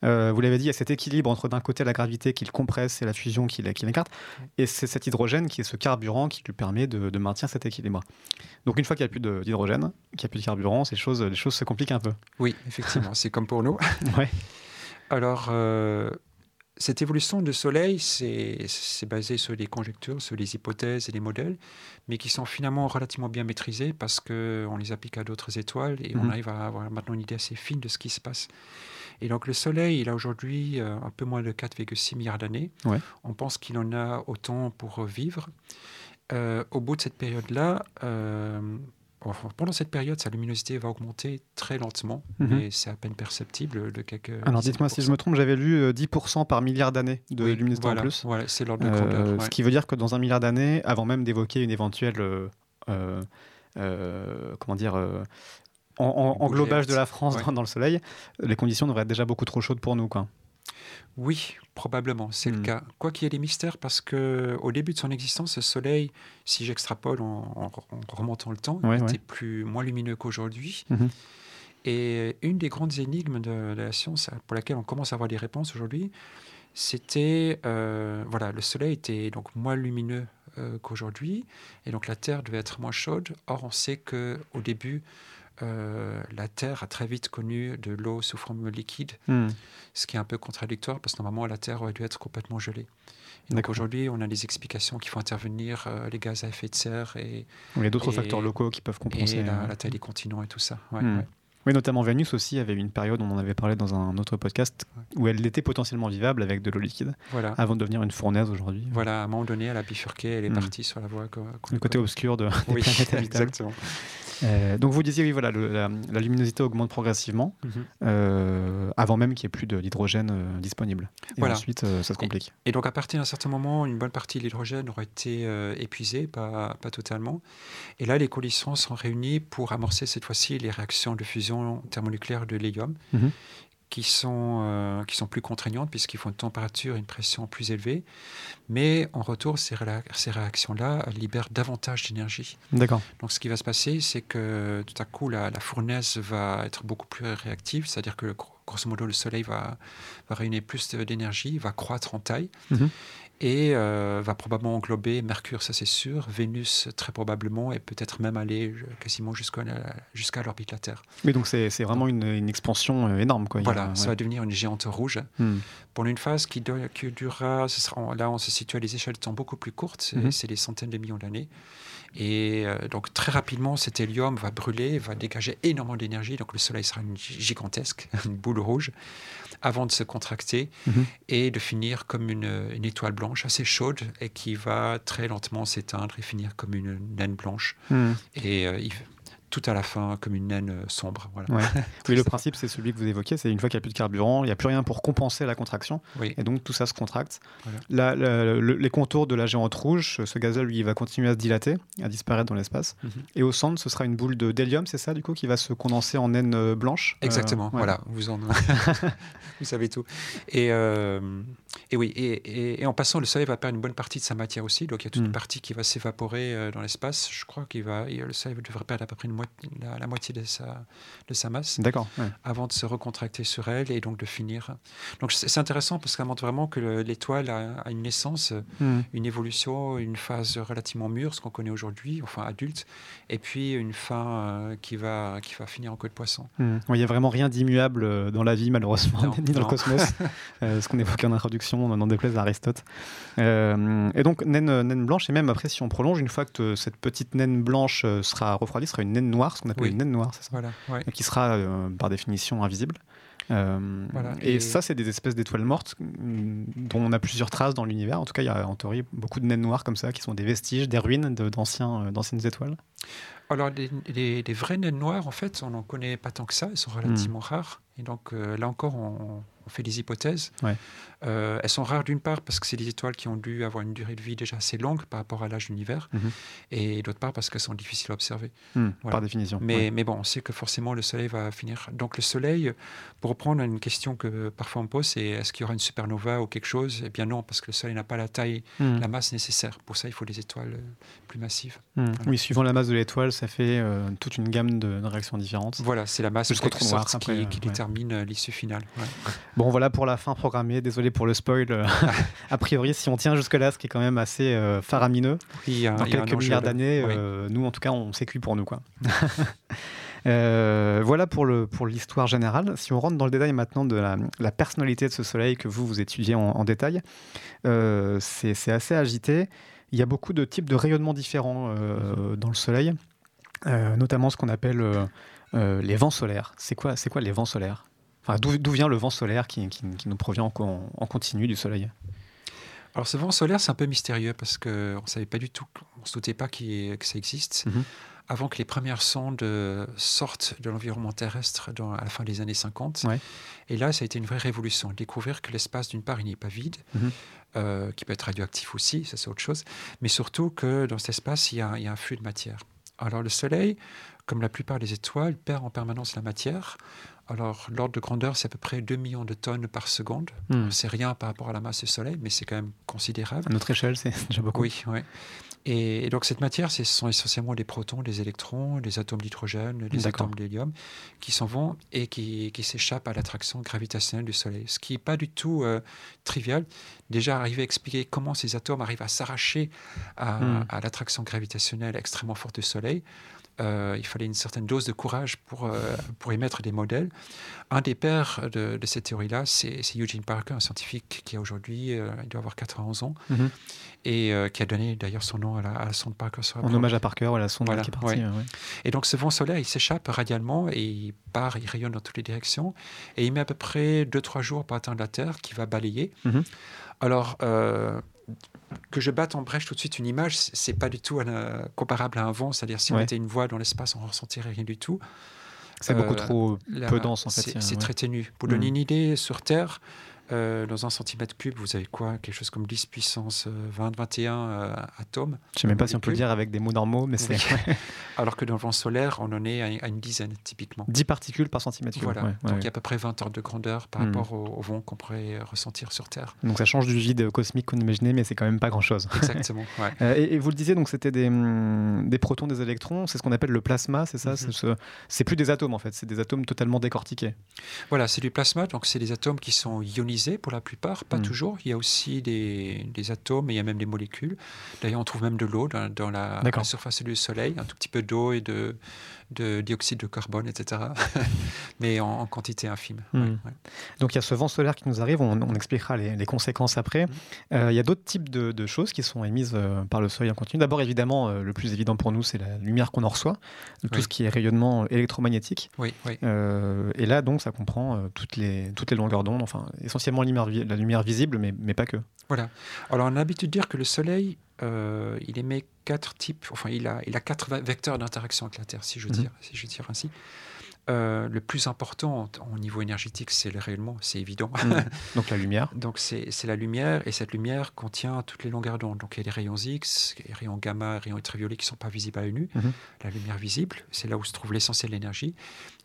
Euh, vous l'avez dit, il y a cet équilibre entre d'un côté la gravité qui le compresse et la fusion qui l'é- qui l'écarte. Et c'est cet hydrogène qui est ce carburant qui lui permet de, de maintenir cet équilibre. Donc une fois qu'il n'y a plus d'hydrogène, qu'il n'y a plus de carburant, ces choses, les choses se compliquent un peu. Oui, effectivement, c'est comme pour nous. Ouais. Alors, euh, cette évolution du Soleil, c'est basé sur des conjectures, sur des hypothèses et des modèles, mais qui sont finalement relativement bien maîtrisés parce qu'on les applique à d'autres étoiles et on Mhm. arrive à avoir maintenant une idée assez fine de ce qui se passe. Et donc, le Soleil, il a aujourd'hui euh, un peu moins de 4,6 milliards d'années. Ouais. On pense qu'il en a autant pour vivre. Euh, au bout de cette période-là, euh, enfin, pendant cette période, sa luminosité va augmenter très lentement, mais c'est à peine perceptible de quelques. Alors dizaines dites-moi si je me trompe, j'avais lu euh, 10% par milliard d'années de Oui, luminosité voilà, en plus. Voilà, c'est l'ordre de Euh, grandeur. ouais. Ce qui veut dire que dans un milliard d'années, avant même d'évoquer une éventuelle, euh, euh, euh, comment dire, euh, en- en- englobage de la France Ouais. dans, dans le Soleil, les conditions devraient être déjà beaucoup trop chaudes pour nous, quoi. Oui, probablement, c'est le Hmm. cas. Quoi qu'il y ait des mystères, parce que au début de son existence, le Soleil, si j'extrapole en, remontant le temps, Ouais, était ouais. plus moins lumineux qu'aujourd'hui. Mhm. Et une des grandes énigmes de, de la science pour laquelle on commence à avoir des réponses aujourd'hui, c'était euh, voilà, le Soleil était donc moins lumineux euh, qu'aujourd'hui, et donc la Terre devait être moins chaude. Or, on sait que au début, euh, la Terre a très vite connu de l'eau sous forme liquide, Hmm. ce qui est un peu contradictoire parce que normalement la Terre aurait dû être complètement gelée. Et donc aujourd'hui, on a des explications qui font intervenir euh, les gaz à effet de serre et, Il y a d'autres facteurs locaux qui peuvent compenser. et la, la taille des continents et tout ça. Ouais, Hmm. ouais. Oui, notamment Vénus aussi avait eu une période, on en avait parlé dans un autre podcast, où elle était potentiellement vivable avec de l'eau liquide, Voilà. avant de devenir une fournaise aujourd'hui. Voilà, à un moment donné, elle a bifurqué, elle est Hmm. partie sur la voie. Le côté obscur de, des Oui, planètes habitables. exactement. Euh, donc vous disiez, oui, voilà, le- la, la luminosité augmente progressivement, Mhm. euh, avant même qu'il n'y ait plus d'hydrogène euh, disponible. Et Voilà. ensuite, ça se complique. Et donc, à partir d'un certain moment, une bonne partie de l'hydrogène aurait été épuisée, pas, pas totalement. Et là, les conditions sont réunies pour amorcer cette fois-ci les réactions de fusion thermonucléaire de l'hélium, Mhm. Qui, sont, euh, qui sont plus contraignantes puisqu'ils font une température et une pression plus élevées. Mais en retour, ces, réactions-là libèrent davantage d'énergie. D'accord. Donc, ce qui va se passer, c'est que tout à coup, la, la fournaise va être beaucoup plus réactive, c'est-à-dire que gro- grosso modo, le Soleil va, va réunir plus d'énergie, va croître en taille Mhm. Et euh, va probablement englober Mercure, ça c'est sûr, Vénus très probablement, et peut-être même aller euh, quasiment jusqu'à la- jusqu'à l'orbite de la Terre. Oui, donc c'est c'est vraiment une, une expansion euh, énorme. Quoi. A- Voilà, ça ouais. va devenir une géante rouge. Hmm. Pour une phase qui, durera, ce sera- là on se situe à des échelles de temps beaucoup plus courtes, c'est Mhm. c'est des centaines de millions d'années. Et euh, donc très rapidement, cet hélium va brûler, va dégager énormément d'énergie, donc le Soleil sera une gi- gigantesque, une boule rouge, avant de se contracter Mhm. et de finir comme une, une étoile blanche assez chaude et qui va très lentement s'éteindre et finir comme une naine blanche. Hmm. Et euh, il- tout à la fin comme une naine euh, sombre. Voilà. Ouais. Oui, le principe, c'est celui que vous évoquiez, c'est une fois qu'il n'y a plus de carburant, il n'y a plus rien pour compenser la contraction, Oui. et donc tout ça se contracte. Voilà. La- la- le- les contours de la géante rouge, ce gazole, lui, il va continuer à se dilater, à disparaître dans l'espace. Mhm. Et au centre, ce sera une boule de d'hélium, c'est ça, du coup, qui va se condenser en naine euh, blanche Euh, Exactement, ouais. voilà, vous en vous savez tout. Et, euh, et oui, et, et- et en passant, le Soleil va perdre une bonne partie de sa matière aussi, donc il y a toute Mm. une partie qui va s'évaporer dans l'espace. Je crois qu'il va, le Soleil devrait perdre à peu près une moitié, la, la moitié de sa, de sa masse D'accord. ouais. avant de se recontracter sur elle et donc de finir. Donc c'est intéressant parce que ça montre vraiment que le- l'étoile a, a une naissance, Hmm. une évolution, une phase relativement mûre, ce qu'on connaît aujourd'hui, enfin adulte, et puis une fin euh, qui, va, qui va finir en queue de poisson. Hmm. Il n'y a vraiment rien d'immuable euh, dans la vie, malheureusement, Non, ni dans le cosmos. Euh, ce qu'on évoquait en introduction, on en déplaise à Aristote. Euh, et donc, naine, naine blanche, et même après, si on prolonge, une fois que te- cette petite naine blanche sera refroidie, sera une naine noire, ce qu'on appelle Oui. une naine noire, c'est ça Voilà, ouais. qui sera euh, par définition invisible. Euh, Voilà, et, et- ça, c'est des espèces d'étoiles mortes mm, dont on a plusieurs traces dans l'univers. En tout cas, il y a en théorie beaucoup de naines noires comme ça qui sont des vestiges, des ruines de- euh, d'anciennes étoiles. Alors, les, les- les vraies naines noires, en fait, on n'en connaît pas tant que ça. Elles sont relativement rares. Et donc, euh, là encore, on, on fait des hypothèses. Ouais. Euh, elles sont rares d'une part parce que c'est des étoiles qui ont dû avoir une durée de vie déjà assez longue par rapport à l'âge de l'univers. Mhm. Et d'autre part parce qu'elles sont difficiles à observer. Hmm, Voilà. Par définition. Mais, ouais. mais bon, on sait que forcément le Soleil va finir. Donc le Soleil, pour reprendre une question que parfois on pose, c'est est-ce qu'il y aura une supernova ou quelque chose? Eh bien non, parce que le Soleil n'a pas la taille, Hmm. la masse nécessaire. Pour ça, il faut des étoiles euh, plus massives. Hmm. Oui, suivant la masse de l'étoile, ça fait euh, toute une gamme de, de réactions différentes. Voilà, c'est la masse Jusqu'au trou noir, qui, qui ouais. détermine l'issue finale. Ouais. Bon, voilà pour la fin programmée. Désolé pour le spoil. euh, a priori, si on tient jusque-là, ce qui est quand même assez euh, faramineux, Oui, a- dans quelques milliards d'années, Oui. euh, nous, en tout cas, on s'est cuit pour nous. Quoi. Euh, voilà pour le pour l'histoire générale. Si on rentre dans le détail maintenant de la, la personnalité de ce soleil que vous vous étudiez en, en détail, euh, c'est c'est assez agité. Il y a beaucoup de types de rayonnements différents euh, dans le soleil, notamment ce qu'on appelle les vents solaires. C'est quoi c'est quoi les vents solaires? Enfin, d'où vient le vent solaire qui, qui- qui nous provient en, co- en continu du soleil? Alors ce vent solaire, c'est un peu mystérieux parce qu'on ne savait pas du tout, on ne se doutait pas ait- que ça existe. Mhm. Avant que les premières sondes euh, sortent de l'environnement terrestre dans, à la fin des années 50. Ouais. Et là, ça a été une vraie révolution. Découvrir que l'espace, d'une part, il n'est pas vide, Mhm. euh, qui peut être radioactif aussi, ça c'est autre chose, mais surtout que dans cet espace, il y a, il y a un flux de matière. Alors le Soleil, comme la plupart des étoiles, perd en permanence la matière. Alors, l'ordre de grandeur, c'est à peu près 2 millions de tonnes par seconde. Hmm. C'est rien par rapport à la masse du Soleil, mais c'est quand même considérable. À notre échelle, c'est déjà beaucoup. Oui, oui. Et, donc, cette matière, ce sont essentiellement des protons, des électrons, des atomes d'hydrogène, des atomes d'hélium qui s'en vont et qui, qui s'échappent à l'attraction gravitationnelle du Soleil. Ce qui n'est pas du tout euh, trivial. Déjà, arriver à expliquer comment ces atomes arrivent à s'arracher à, Hmm. à l'attraction gravitationnelle extrêmement forte du Soleil. Euh, il fallait une certaine dose de courage pour, euh, pour émettre des modèles. Un des pères de, de cette théorie-là, c'est Eugene Parker, un scientifique qui a aujourd'hui, euh, il doit avoir 91 ans, Mhm. et euh, qui a donné d'ailleurs son nom à la, à la sonde Parker sur En hommage à Parker, voilà, son Voilà, qui est parti. ouais. ouais. Et donc ce vent solaire, il s'échappe radialement et il part, il rayonne dans toutes les directions, et il met à peu près 2-3 jours pour atteindre la Terre, qui va balayer. Mhm. Alors, que je batte en brèche tout de suite une image, c'est pas du tout euh, comparable à un vent, c'est-à-dire si on était une voile dans l'espace, on ne ressentirait rien du tout. C'est Euh, beaucoup trop Là, peu dense en fait. C'est ouais. très ténu. Pour Mhm. donner une idée, sur Terre, euh, dans un centimètre cube, vous avez quoi? Quelque chose comme 10 puissance 20-21 euh, atomes? Je sais même pas si on peut le dire avec des mots normaux, mais c'est Oui. Alors que dans le vent solaire, on en est à, une dizaine typiquement. 10 particules par centimètre cube. Voilà. ouais, Donc ouais. il y a à peu près 20 ordres de grandeur par Mhm. rapport au, au vent qu'on pourrait ressentir sur Terre. Donc ça change du vide cosmique qu'on imaginait, mais c'est quand même pas grand-chose. Exactement. ouais. Euh, et, et vous le disiez, donc c'était des, hum, des protons, des électrons, c'est ce qu'on appelle le plasma, c'est ça? C'est ce- C'est plus des atomes en fait, c'est des atomes totalement décortiqués. Voilà, c'est du plasma, donc c'est des atomes qui sont ionisés pour la plupart, pas Mhm. toujours. Il y a aussi des, des atomes et il y a même des molécules. D'ailleurs, on trouve même de l'eau dans, dans la, D'accord. la surface du Soleil, un tout petit peu d'eau et de, de dioxyde de carbone, etc. Mais en, en quantité infime. Ouais, ouais. Donc il y a ce vent solaire qui nous arrive, on, on expliquera les, les conséquences après. Euh, il y a d'autres types de, de choses qui sont émises euh, par le Soleil en continu. D'abord évidemment, euh, le plus évident pour nous, c'est la lumière qu'on en reçoit, tout Oui. ce qui est rayonnement électromagnétique. Oui, oui. Et là, donc, ça comprend toutes, les, toutes les longueurs d'onde, enfin, essentiellement la lumière, vi- la lumière visible, mais, mais pas que. Voilà. Alors, on a l'habitude de dire que le Soleil, euh, il émet quatre types, enfin, il a, il a quatre ve- vecteurs d'interaction avec la Terre, si je Mhm. dire, si je dire ainsi. Euh, le plus important au niveau énergétique, c'est le rayonnement, c'est évident. Donc la lumière. Donc, c'est la lumière, et cette lumière contient toutes les longueurs d'onde. Donc, il y a des rayons X, les rayons gamma, les rayons ultraviolets qui ne sont pas visibles à l'œil nu. Mhm. La lumière visible, c'est là où se trouve l'essentiel de l'énergie.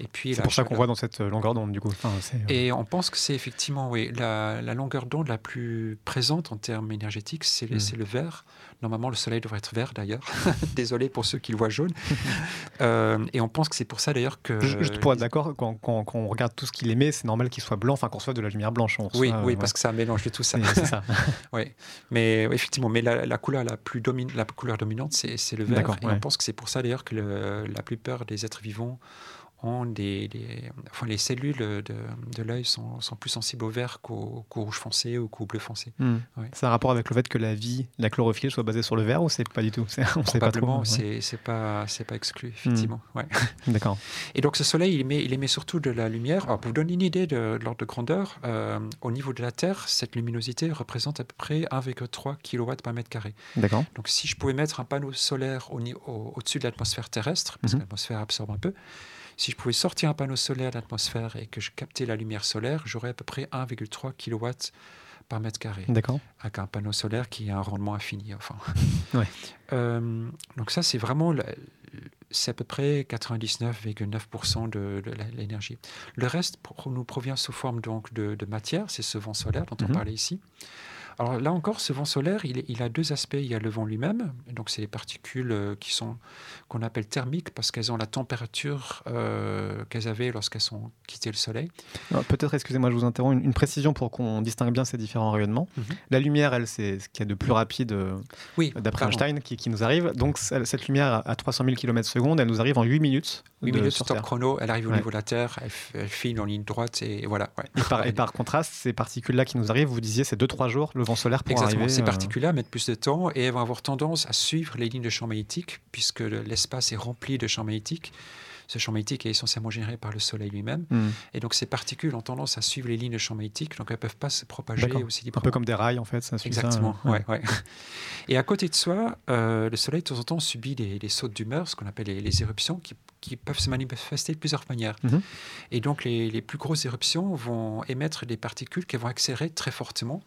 Et puis, C'est pour ça qu'on voit dans cette euh, longueur d'onde, du coup. Enfin, euh, Et on pense que c'est effectivement oui, la, la longueur d'onde la plus présente en termes énergétiques, c'est le, Mm. c'est le vert. Normalement, le soleil devrait être vert d'ailleurs. Désolé pour ceux qui le voient jaune. Euh, et on pense que c'est pour ça d'ailleurs que. Juste pour être d'accord, quand, quand- quand on regarde tout ce qu'il émet, c'est normal qu'il soit blanc, enfin qu'on reçoive de la lumière blanche. On Oui, reçoit, oui, euh, parce que c'est un mélange de tout ça. C'est- ça. Oui, mais oui, effectivement, mais la, la couleur la plus domine, la couleur dominante, c'est le vert. Et ouais. on pense que c'est pour ça d'ailleurs que le- la plupart des êtres vivants ont des, des- enfin les cellules de, de l'œil sont, sont plus sensibles au vert qu'au rouge foncé ou qu'au bleu foncé. Hmm. Ouais. Ça a rapport avec le fait que la vie, la chlorophylle soit basée sur le vert ou c'est pas du tout? C'est- On sait pas trop. Ouais. c'est c'est pas c'est pas exclu effectivement. ouais. D'accord. Et donc ce soleil, il émet, il émet surtout de la lumière. Alors, pour vous donner une idée de, de l'ordre de grandeur, euh, au niveau de la Terre, cette luminosité représente à peu près 1,3 kW par mètre carré. D'accord. Donc si je pouvais mettre un panneau solaire au, ni- au- au-dessus de l'atmosphère terrestre, parce Mhm. que l'atmosphère absorbe un peu, si je pouvais sortir un panneau solaire de l'atmosphère et que je captais la lumière solaire, j'aurais à peu près 1,3 kW par mètre carré D'accord. avec un panneau solaire qui a un rendement infini. Enfin. Ouais. Euh, donc ça, c'est vraiment, c'est à peu près 99,9% de, l'énergie. Le reste nous provient sous forme donc de, de matière, c'est ce vent solaire dont on Mhm. parlait ici. Alors là encore, ce vent solaire, il, a deux aspects. Il y a le vent lui-même, donc c'est les particules euh, qui sont qu'on appelle thermiques parce qu'elles ont la température euh, qu'elles avaient lorsqu'elles ont quitté le Soleil. Peut-être, excusez-moi, je vous interromps, une, une précision pour qu'on distingue bien ces différents rayonnements. Mhm. La lumière, elle, c'est ce qu'il y a de plus rapide euh, Oui, d'après. Einstein qui, qui nous arrive. Donc cette lumière à- à 300 000 km secondes, elle nous arrive en 8 minutes. 8 de- minutes sur top chrono, elle arrive au Ouais. niveau de la Terre, elle, file en ligne droite et voilà. ouais. Et par, et par contraste, ces particules-là qui nous arrivent, vous disiez, c'est 2-3 jours le vent solaire pour Exactement, arriver. ces euh, particules-là mettent plus de temps et elles vont avoir tendance à suivre les lignes de champ magnétique puisque le- l'espace est rempli de champs magnétiques. Ce champ magnétique est essentiellement généré par le Soleil lui-même. hmm. Et donc ces particules ont tendance à suivre les lignes de champ magnétique, donc elles ne peuvent pas se propager aussi Un librement. peu comme des rails, en fait. Ça suit ça, Exactement, euh, ouais, ouais. Et à côté de soi, euh, le Soleil, de temps en temps, subit des, des sautes d'humeur, ce qu'on appelle les, les éruptions, qui, qui peuvent se manifester de plusieurs manières. Mhm. Et donc, les, les plus grosses éruptions vont émettre des particules qui vont accélérer très fortement.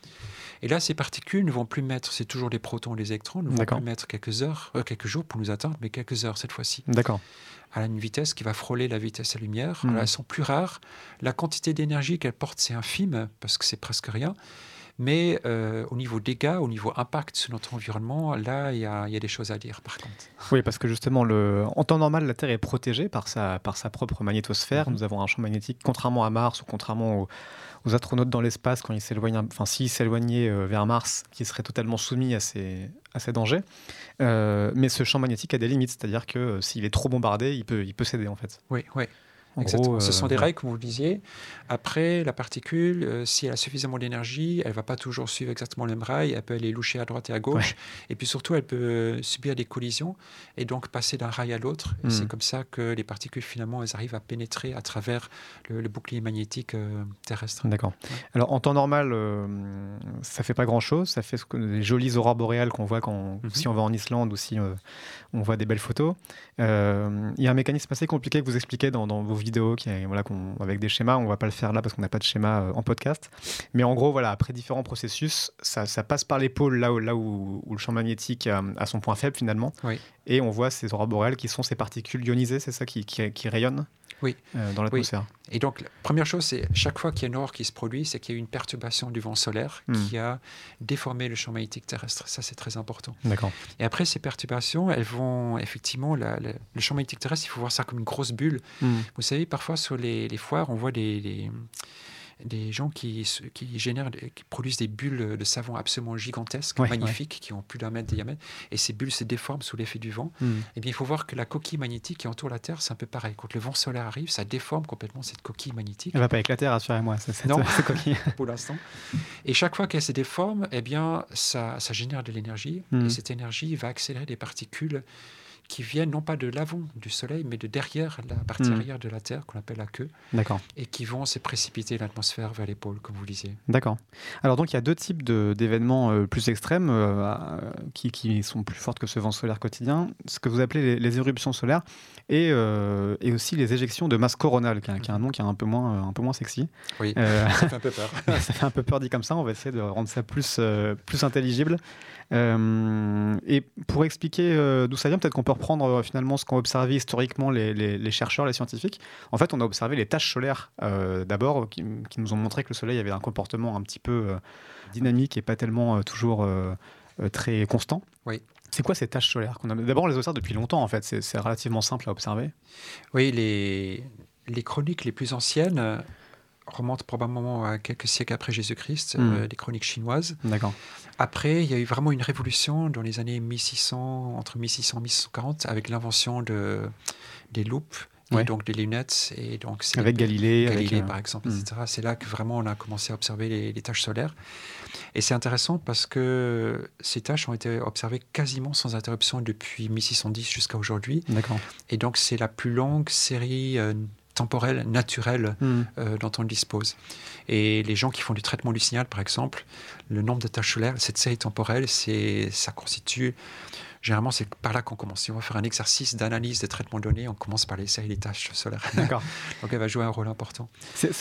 Et là, ces particules ne vont plus mettre, c'est toujours des protons, des électrons, ne vont plus mettre quelques heures, euh, quelques jours pour nous atteindre, mais quelques heures cette fois-ci, D'accord. à une vitesse qui va frôler la vitesse de la lumière. Mhm. Alors, elles sont plus rares. La quantité d'énergie qu'elles portent, c'est infime, parce que c'est presque rien. Mais euh, au niveau dégâts, au niveau impact sur notre environnement, là, il y, a il y a des choses à dire, par contre. Oui, parce que justement, le... en temps normal, la Terre est protégée par sa, par sa propre magnétosphère. Mhm. Nous avons un champ magnétique, contrairement à Mars ou contrairement aux, aux astronautes dans l'espace, quand ils s'éloignent, enfin, s'ils s'éloignaient euh, vers Mars, qui seraient totalement soumis à ces, à ces dangers. Euh, mais ce champ magnétique a des limites, c'est-à-dire que s'il est trop bombardé, il peut, il peut céder en fait. Oui, oui. En Exactement. gros, Ce euh, sont des ouais. rails, comme vous le disiez. Après, la particule, euh, si elle a suffisamment d'énergie, elle va pas toujours suivre exactement le même rail. Elle peut aller loucher à droite et à gauche. Et puis surtout, elle peut euh, subir des collisions et donc passer d'un rail à l'autre. Mhm. c'est comme ça que les particules, finalement, elles arrivent à pénétrer à travers le, le bouclier magnétique euh, terrestre. D'accord. Ouais. Alors en temps normal, euh, ça fait pas grand-chose. Ça fait ce que, les jolies aurores boréales qu'on voit quand, Mhm. si on va en Islande ou si euh, on voit des belles photos. Euh, Il y a un mécanisme assez compliqué que vous expliquez dans, dans vos vidéos, qui est, voilà, qu'on- avec des schémas. On va pas le faire là parce qu'on n'a pas de schéma euh, en podcast. Mais en gros, voilà, après différents processus, ça, ça passe par les pôles là où, là où, où le champ magnétique a, a son point faible finalement. Oui. Et on voit ces aurores boréales qui sont ces particules ionisées, c'est ça qui, qui, qui rayonnent? Oui. euh, dans l'atmosphère. Et donc, la première chose, c'est chaque fois qu'il y a une aurore qui se produit, c'est qu'il y a eu une perturbation du vent solaire Mhm. qui a déformé le champ magnétique terrestre. Ça, c'est très important. D'accord. Et après, ces perturbations, elles vont effectivement, la- la- le champ magnétique terrestre, il faut voir ça comme une grosse bulle. Hmm. Vous savez, parfois sur les, les foires, on voit des, des, des gens qui, qui génèrent, qui produisent des bulles de savon absolument gigantesques, Ouais, magnifiques, qui ont plus d'un mètre de diamètre. Et ces bulles se déforment sous l'effet du vent. Hmm. Eh bien, il faut voir que la coquille magnétique qui entoure la Terre, c'est un peu pareil. Quand le vent solaire arrive, ça déforme complètement cette coquille magnétique. Elle va pas éclater, rassurez-moi. Non. c'est coquille. pour l'instant. Et chaque fois qu'elle se déforme, eh bien, ça, ça génère de l'énergie. Mhm. Et cette énergie va accélérer des particules qui viennent non pas de l'avant du Soleil, mais de derrière la partie Mhm. arrière de la Terre, qu'on appelle la queue, D'accord. et qui vont se précipiter l'atmosphère vers les pôles, comme vous le disiez. D'accord. Alors donc il y a deux types de- d'événements euh, plus extrêmes euh, euh, qui, qui sont plus fortes que ce vent solaire quotidien, ce que vous appelez les, les éruptions solaires et, euh, et aussi les éjections de masse coronale, qui a, qui a un nom qui est un peu moins, un peu moins sexy. Oui, Euh, ça fait un peu peur. ça fait un peu peur dit comme ça, on va essayer de rendre ça plus, plus intelligible. Euh, et pour expliquer euh, d'où ça vient, peut-être qu'on peut reprendre euh, finalement ce qu'ont observé historiquement les, les- les chercheurs, les scientifiques. En fait, on a observé les taches solaires d'abord, qui, qui nous ont montré que le Soleil avait un comportement un petit peu dynamique et pas tellement toujours très constant. Oui. C'est quoi ces taches solaires qu'on a D'abord, on les observe depuis longtemps, en fait. C'est relativement simple à observer. Oui, les, les chroniques les plus anciennes remontent probablement à quelques siècles après Jésus-Christ, euh, les chroniques chinoises. D'accord. Après, il y a eu vraiment une révolution dans les années 1600, entre 1600 et 1640, avec l'invention de, des loupes et donc des lunettes. Et donc Avec Galilée. euh, par exemple, hmm. etc. C'est là que vraiment on a commencé à observer les, les taches solaires. Et c'est intéressant parce que ces taches ont été observées quasiment sans interruption depuis 1610 jusqu'à aujourd'hui. D'accord. Et donc c'est la plus longue série euh, temporelle naturelle Hmm. euh, dont on dispose. Et les gens qui font du traitement du signal, par exemple, le nombre de taches solaires, cette série temporelle, c'est, ça constitue, généralement c'est par là qu'on commence. Si on va faire un exercice d'analyse des traitements de données, on commence par les séries des taches solaires. D'accord. Donc elle va jouer un rôle important. C'est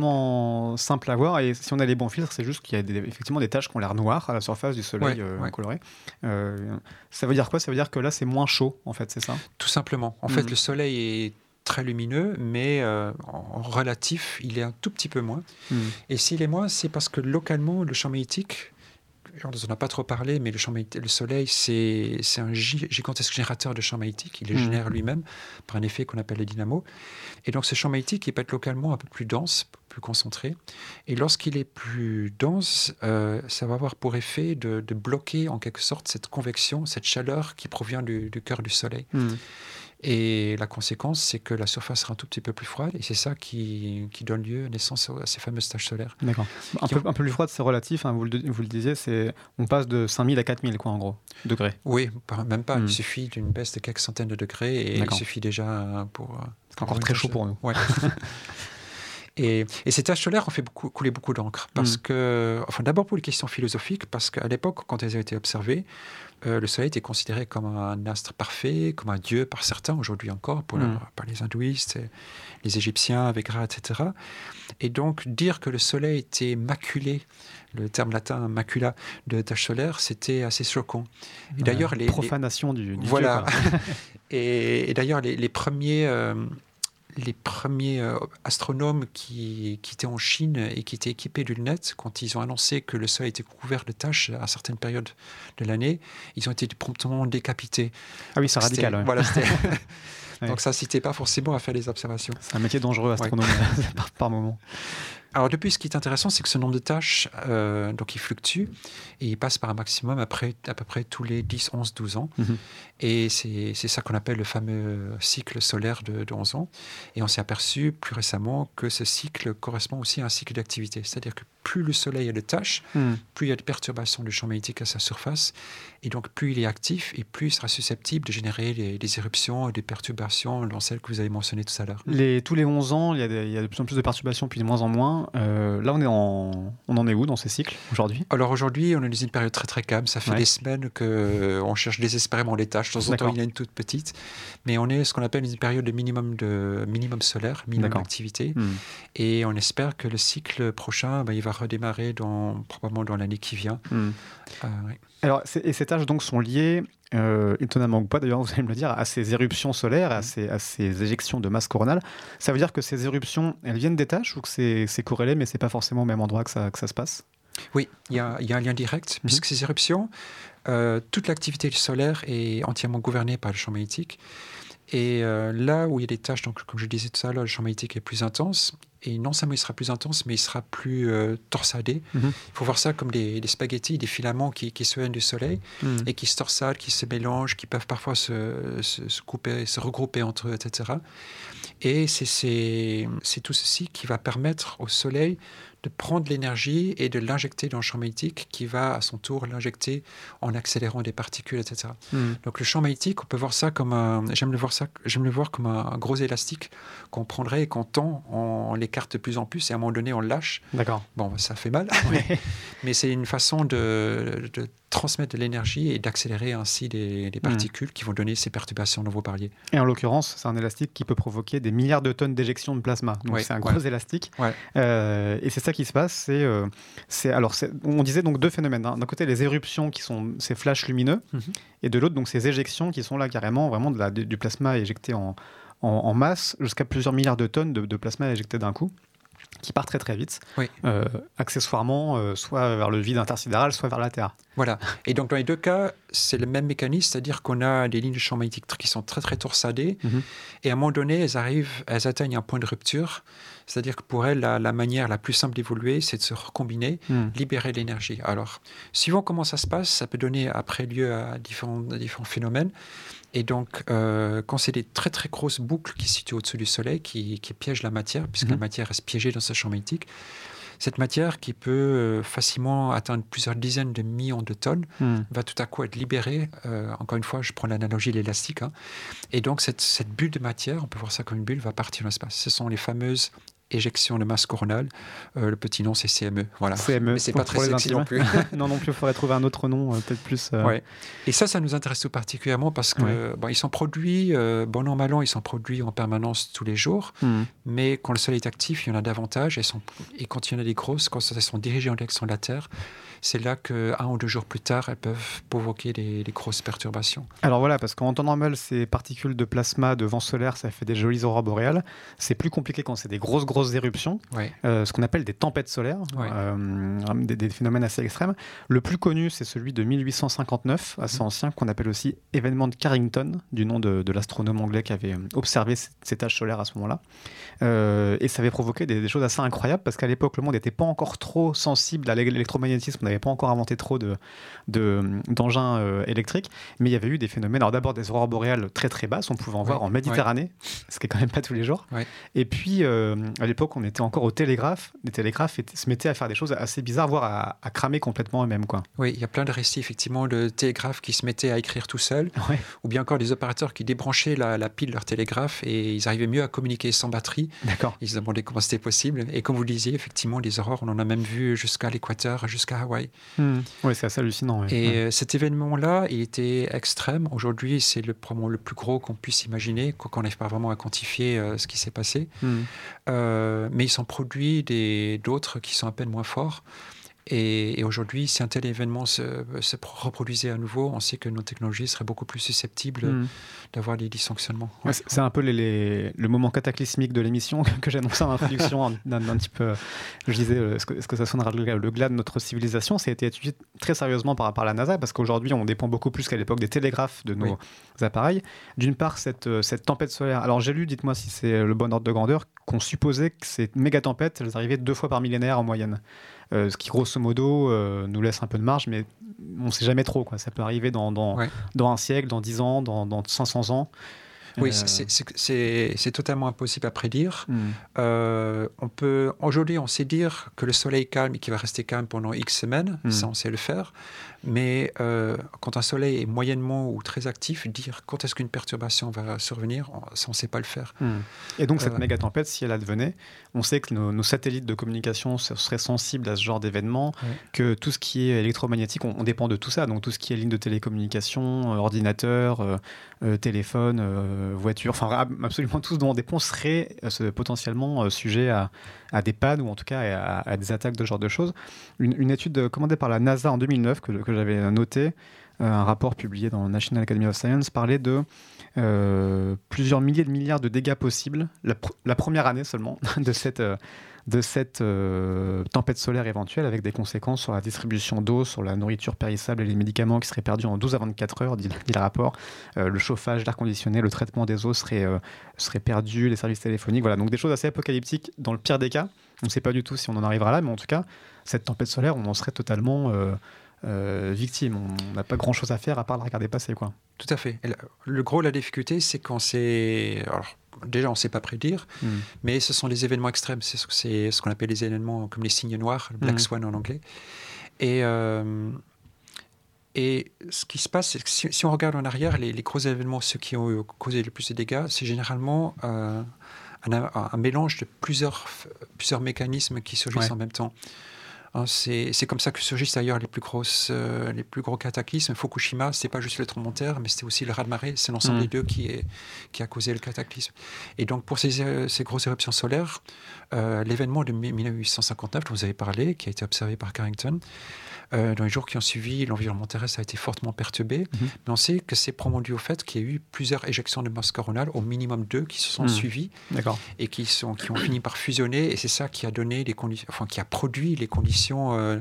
relativement simple à voir et si on a les bons filtres, c'est juste qu'il y a des- effectivement des taches qui ont l'air noires à la surface du soleil Ouais, euh, ouais. coloré. Euh, ça veut dire quoi? Ça veut dire que là c'est moins chaud en fait, c'est ça? Tout simplement. En fait, Mhm. le soleil est très lumineux, mais euh, en relatif, il est un tout petit peu moins. Et s'il est moins, c'est parce que localement, le champ magnétique, on n'en a pas trop parlé, mais le, champ magnétique- le soleil, c'est un gi- gigantesque générateur de champ magnétique. Il le Mhm. génère lui-même par un effet qu'on appelle le dynamo. Et donc, ce champ magnétique, il peut être localement un peu plus dense, plus concentré. Et lorsqu'il est plus dense, euh, ça va avoir pour effet de, de bloquer en quelque sorte cette convection, cette chaleur qui provient du, du cœur du soleil. Et la conséquence, c'est que la surface sera un tout petit peu plus froide, et c'est ça qui, qui donne lieu, naissance à ces fameuses taches solaires. D'accord. Un peu, un peu plus froide, c'est relatif, hein, vous, le, vous le disiez, c'est on passe de 5000 à 4000 quoi en gros, degrés. Oui, même pas. Hmm. Il suffit d'une baisse de quelques centaines de degrés et il suffet déjà pour. euh, C'est encore très chaud de- pour nous. Ouais. Et, ces taches solaires ont fait beaucoup, couler beaucoup d'encre. Parce mm. que, enfin, d'abord pour les questions philosophiques, parce qu'à l'époque, quand elles ont été observées, euh, le Soleil était considéré comme un astre parfait, comme un dieu par certains, aujourd'hui encore, pour mm. par les hindouistes, les Égyptiens avec Ra, etc. Et donc, dire que le Soleil était maculé, le terme latin macula de taches solaires, c'était assez choquant. Et d'ailleurs, les. Profanation du, du Voilà. et, d'ailleurs, les, premiers. Euh, les premiers euh, astronomes qui, qui, étaient en Chine et qui étaient équipés de lunettes, quand ils ont annoncé que le Soleil était couvert de taches à certaines périodes de l'année, ils ont été promptement décapités. Ah oui, c'est radical. Voilà, Donc ça n'incitait pas forcément à faire des observations. C'est un métier dangereux, astronome, par, par moment. Alors depuis, ce qui est intéressant, c'est que ce nombre de tâches, euh, donc il fluctue et il passe par un maximum après à peu près tous les 10, 11, 12 ans. Mhm. Et c'est ça qu'on appelle le fameux cycle solaire de, 11 ans. Et on s'est aperçu plus récemment que ce cycle correspond aussi à un cycle d'activité. C'est-à-dire que plus le Soleil a de tâches, hmm. plus il y a de perturbations du champ magnétique à sa surface. Et donc, plus il est actif et plus il sera susceptible de générer des éruptions et des perturbations, dans celles que vous avez mentionnées tout à l'heure. Les, tous les 11 ans, il y, a il y, a de plus en plus de perturbations, puis de moins en moins. Euh, là, on, est en, on en est où dans ces cycles aujourd'hui? Alors aujourd'hui, on est dans une période très très calme. Ça fait des semaines qu'on euh, cherche désespérément les tâches. De temps en temps, il y a une toute petite. Mais on est ce qu'on appelle une période de minimum, de, minimum solaire, minimum d'activité. Hmm. Et on espère que le cycle prochain, ben, il va redémarrer dans, probablement dans l'année qui vient. Hmm. Euh, Alors, et ces tâches donc sont liées, euh, étonnamment ou pas d'ailleurs, vous allez me le dire, à ces éruptions solaires, à ces, à ces, éjections de masse coronale. Ça veut dire que ces éruptions, elles viennent des tâches ou que c'est corrélé, mais c'est pas forcément au même endroit que ça, que ça se passe? Oui, il y, a, y a un lien direct, mhm. puisque ces éruptions, euh, toute l'activité solaire est entièrement gouvernée par le champ magnétique. Et euh, là où il y a des tâches, donc, comme je disais tout à l'heure, le champ magnétique est plus intense. Et non seulement il sera plus intense, mais il sera plus euh, torsadé. Mhm. Il faut voir ça comme des, spaghettis, des filaments qui, qui se viennent du soleil mhm. et qui se torsadent, qui se mélangent, qui peuvent parfois se, se, couper, se regrouper entre eux, etc. Et c'est tout ceci qui va permettre au soleil de prendre l'énergie et de l'injecter dans le champ magnétique qui va à son tour l'injecter en accélérant des particules, etc. Hmm. Donc le champ magnétique, on peut voir ça comme un, j'aime le voir ça, j'aime le voir comme un, gros élastique qu'on prendrait et qu'on tend, on, l'écarte de plus en plus et à un moment donné on le lâche. D'accord. Bon, ça fait mal, mais, c'est une façon de, de transmettre de l'énergie et d'accélérer ainsi des, hmm. particules qui vont donner ces perturbations dont vous parliez. Et en l'occurrence, c'est un élastique qui peut provoquer des milliards de tonnes d'éjection de plasma. Donc c'est un gros élastique. Euh, et c'est ça qui se passe. C'est, euh, c'est alors on disait donc deux phénomènes. D'un côté, les éruptions qui sont ces flashs lumineux, mhm. et de l'autre donc ces éjections qui sont là carrément vraiment de la, du plasma éjecté en, en, masse jusqu'à plusieurs milliards de tonnes de, de plasma éjecté d'un coup qui part très très vite, euh, accessoirement, euh, soit vers le vide intersidéral, soit vers la Terre. Voilà. Et donc dans les deux cas, c'est le même mécanisme, c'est-à-dire qu'on a des lignes de champ magnétique qui sont très très torsadées, mhm. et à un moment donné, elles arrivent, elles atteignent un point de rupture, c'est-à-dire que pour elles, la, manière la plus simple d'évoluer, c'est de se recombiner, mhm. libérer l'énergie. Alors, suivant comment ça se passe, ça peut donner après lieu à différents, différents phénomènes. Et donc, euh, quand c'est des très très grosses boucles qui se situent au-dessus du Soleil, qui, piègent la matière, puisque la mhm. matière reste piégée dans ce champ magnétique, cette matière qui peut euh, facilement atteindre plusieurs dizaines de millions de tonnes mhm. va tout à coup être libérée. Euh, encore une fois, je prends l'analogie de l'élastique. Hein. et donc, cette, cette, bulle de matière, on peut voir ça comme une bulle, va partir dans l'espace. Ce sont les fameuses éjection de masse coronale. Euh, le petit nom, c'est CME. Voilà. CME. Mais c'est pas très sexy non plus. non, non plus, il faudrait trouver un autre nom, euh, peut-être plus. Euh, ouais. Et ça, ça nous intéresse tout particulièrement parce que bon, ils sont produits, bon an, mal an, ils sont produits en permanence tous les jours. Hmm. Mais quand le soleil est actif, il y en a davantage. Et, sont, et quand il y en a des grosses, quand elles sont dirigées en direction de la Terre, c'est là qu'un ou deux jours plus tard, elles peuvent provoquer des, grosses perturbations. Alors voilà, parce qu'en temps normal, ces particules de plasma de vent solaire, ça fait des jolies aurores boréales. C'est plus compliqué quand c'est des grosses, grosses éruptions, euh, ce qu'on appelle des tempêtes solaires, euh, des, phénomènes assez extrêmes. Le plus connu, c'est celui de 1859, assez mhm. ancien, qu'on appelle aussi événement de Carrington, du nom de, l'astronome anglais qui avait observé ces taches solaires à ce moment-là. Euh, et ça avait provoqué des, des choses assez incroyables, parce qu'à l'époque, le monde n'était pas encore trop sensible à l'électromagnétisme n'avait pas encore inventé trop de, d'engins euh, électriques, mais il y avait eu des phénomènes. Alors d'abord des aurores boréales très très basses, on pouvait en voir en Méditerranée, ce qui est quand même pas tous les jours. Et puis euh, à l'époque, on était encore au télégraphe. Les télégraphes se mettaient à faire des choses assez bizarres, voire à, cramer complètement eux-mêmes. Quoi. Oui, il y a plein de récits effectivement de télégraphes qui se mettaient à écrire tout seuls, ou bien encore des opérateurs qui débranchaient la, la, pile de leur télégraphe et ils arrivaient mieux à communiquer sans batterie. D'accord. Ils se demandaient comment c'était possible. Et comme vous le disiez, effectivement, les aurores, on en a même vu jusqu'à l'équateur, jusqu'à Hawaï. Hmm. Oui, c'est assez hallucinant. Et euh, cet événement-là, il était extrême. Aujourd'hui, c'est le, le plus gros qu'on puisse imaginer, qu'on n'arrive pas vraiment à quantifier euh, ce qui s'est passé. Hmm. Euh, mais il s'en produit d'autres qui sont à peine moins forts. Et, aujourd'hui, si un tel événement se, reproduisait à nouveau, on sait que nos technologies seraient beaucoup plus susceptibles hmm. d'avoir des dysfonctionnements. c'est un peu le moment cataclysmique de l'émission que j'annonçais en introduction, d'un petit peu. Je disais, euh, est-ce que, ça sonnera le, glas de notre civilisation Ça a été étudié très sérieusement par, par la NASA, parce qu'aujourd'hui, on dépend beaucoup plus qu'à l'époque des télégraphes de nos appareils. D'une part, cette, euh, cette tempête solaire. Alors, j'ai lu, dites-moi si c'est le bon ordre de grandeur, qu'on supposait que ces méga tempêtes, elles arrivaient deux fois par millénaire en moyenne. Euh, ce qui grosso modo euh, nous laisse un peu de marge, mais on ne sait jamais trop. Quoi. Ça peut arriver dans, dans, dans, un siècle, dans 10 ans, dans, dans 500 ans. Oui, euh, c'est totalement impossible à prédire. Hmm. on peut aujourd'hui, on sait dire que le soleil est calme et qu'il va rester calme pendant X semaines. Hmm. Ça, on sait le faire. Mais euh, quand un soleil est moyennement ou très actif, dire quand est-ce qu'une perturbation va survenir, ça, on ne sait pas le faire. Hmm. Et donc, cette euh, méga tempête, si elle advenait, on sait que nos, satellites de communication seraient sensibles à ce genre d'événement, que tout ce qui est électromagnétique, on, dépend de tout ça. Donc, tout ce qui est ligne de télécommunication, euh, ordinateur, téléphone, voiture, enfin, absolument tout ce dont on dépend serait potentiellement sujet à, à, des pannes ou en tout cas à, des attaques de ce genre de choses. Une, étude commandée par la NASA en 2009 que, j'avais noté, euh, un rapport publié dans National Academy of Science, parlait de euh, plusieurs milliers de milliards de dégâts possibles la, première année seulement de cette, euh, de cette tempête solaire éventuelle avec des conséquences sur la distribution d'eau, sur la nourriture périssable et les médicaments qui seraient perdus en 12 à 24 heures, dit, le rapport. le chauffage, l'air conditionné, le traitement des eaux seraient, seraient perdus, les services téléphoniques. Voilà, donc des choses assez apocalyptiques dans le pire des cas. On ne sait pas du tout si on en arrivera là, mais en tout cas, cette tempête solaire, on en serait totalement euh, victime. On n'a pas grand-chose à faire à part la regarder passer. Quoi. Tout à fait. Le gros, la difficulté, c'est quand c'est... déjà, on ne sait pas prédire, hmm. mais ce sont les événements extrêmes. C'est ce qu'on appelle les événements comme les signes noirs, le Black hmm. Swan en anglais. Et... Euh, et ce qui se passe, c'est que si, on regarde en arrière, les, gros événements, ceux qui ont causé le plus de dégâts, c'est généralement euh, un, mélange de plusieurs, plusieurs mécanismes qui surgissent en même temps. Hein, c'est comme ça que surgissent d'ailleurs les plus grosses, euh, les plus gros cataclysmes. Fukushima, c'est pas juste le tremblement de terre, mais c'était aussi le raz-de-marée. C'est l'ensemble mm. des deux qui, est, qui a causé le cataclysme. Et donc pour ces, euh, ces grosses éruptions solaires, euh, l'événement de 1859 dont vous avez parlé, qui a été observé par Carrington, euh, dans les jours qui ont suivi, l'environnement terrestre a été fortement perturbé. Mhm. Mais on sait que c'est probablement dû au fait qu'il y a eu plusieurs éjections de masse coronale, au minimum deux, qui se sont mhm. suivies et qui, sont, qui ont fini par fusionner. Et c'est ça qui a donné les conditions, enfin, qui a produit les conditions. Euh,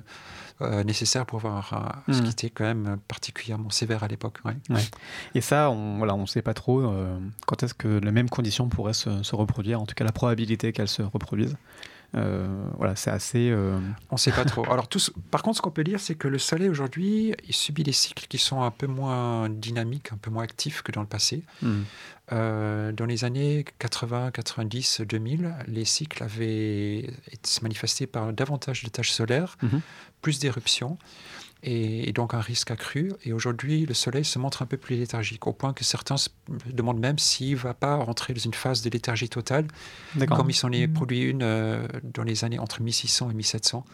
euh, nécessaires pour avoir ce qui était quand même particulièrement sévère à l'époque. Et ça, on voilà, on sait pas trop quand est-ce que les mêmes conditions pourraient se, se reproduire, en tout cas la probabilité qu'elles se reproduisent. Euh, voilà, c'est assez. Euh, On ne sait pas trop. Alors, par contre, ce qu'on peut dire, c'est que le Soleil aujourd'hui, il subit des cycles qui sont un peu moins dynamiques, un peu moins actifs que dans le passé. Hmm. Euh, dans les années 80, 90, 2000, les cycles avaient se manifestés par davantage de tâches solaires, mhm. plus d'éruptions et, donc un risque accru. Et aujourd'hui, le Soleil se montre un peu plus léthargique, au point que certains se demandent même s'il ne va pas rentrer dans une phase de léthargie totale, comme il s'en est produit une euh, dans les années entre 1600 et 1700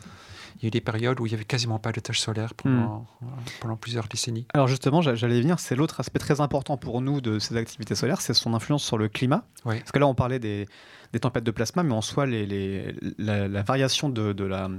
il y a eu des périodes où il n'y avait quasiment pas de tâches solaires pendant, hmm. pendant plusieurs décennies. Alors justement, j'allais venir, c'est l'autre aspect très important pour nous de ces activités solaires, c'est son influence sur le climat. Parce que là, on parlait des, des, tempêtes de plasma, mais en soi, les, les, la, variation de, de, la,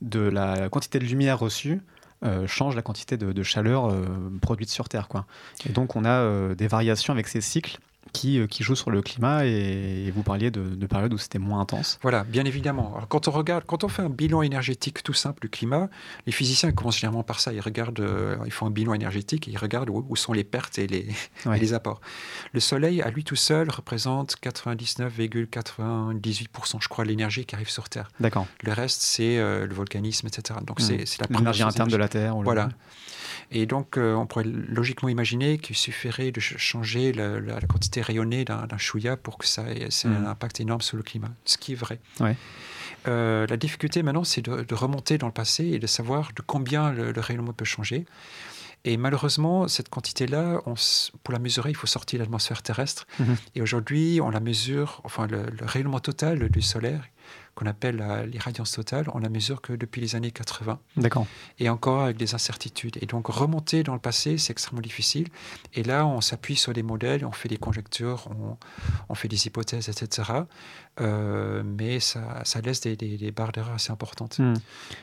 de la quantité de lumière reçue euh, change la quantité de, chaleur euh, produite sur Terre. Quoi. Et donc on a euh, des variations avec ces cycles qui, euh, qui jouent sur le climat et, vous parliez de, de périodes où c'était moins intense. Voilà, bien évidemment. Alors, quand on regarde, quand on fait un bilan énergétique tout simple du climat, les physiciens commencent généralement par ça. Ils regardent, euh, ils font un bilan énergétique et ils regardent où, sont les pertes et les, et les, apports. Le Soleil, à lui tout seul, représente 99,98%, je crois, de l'énergie qui arrive sur Terre. D'accord. Le reste, c'est euh, le volcanisme, etc. Donc, mmh. c'est la l'énergie interne de la Terre. Voilà. Et donc, euh, on pourrait logiquement imaginer qu'il suffirait de changer la, quantité rayonnée d'un chouïa pour que ça ait, un mm. impact énorme sur le climat, ce qui est vrai. Euh, la difficulté maintenant, c'est de, remonter dans le passé et de savoir de combien le, rayonnement peut changer. Et malheureusement, cette quantité-là, pour la mesurer, il faut sortir de l'atmosphère terrestre. Mm-hmm. Et aujourd'hui, on la mesure, enfin, le, le, rayonnement total du solaire, qu'on appelle l'irradiance totale, on la mesure que depuis les années 80. D'accord. Et encore avec des incertitudes. Et donc remonter dans le passé, c'est extrêmement difficile. Et là, on s'appuie sur des modèles, on fait des conjectures, on, fait des hypothèses, etc. Euh, mais ça, ça laisse des, des, barres d'erreur assez importantes. Hmm.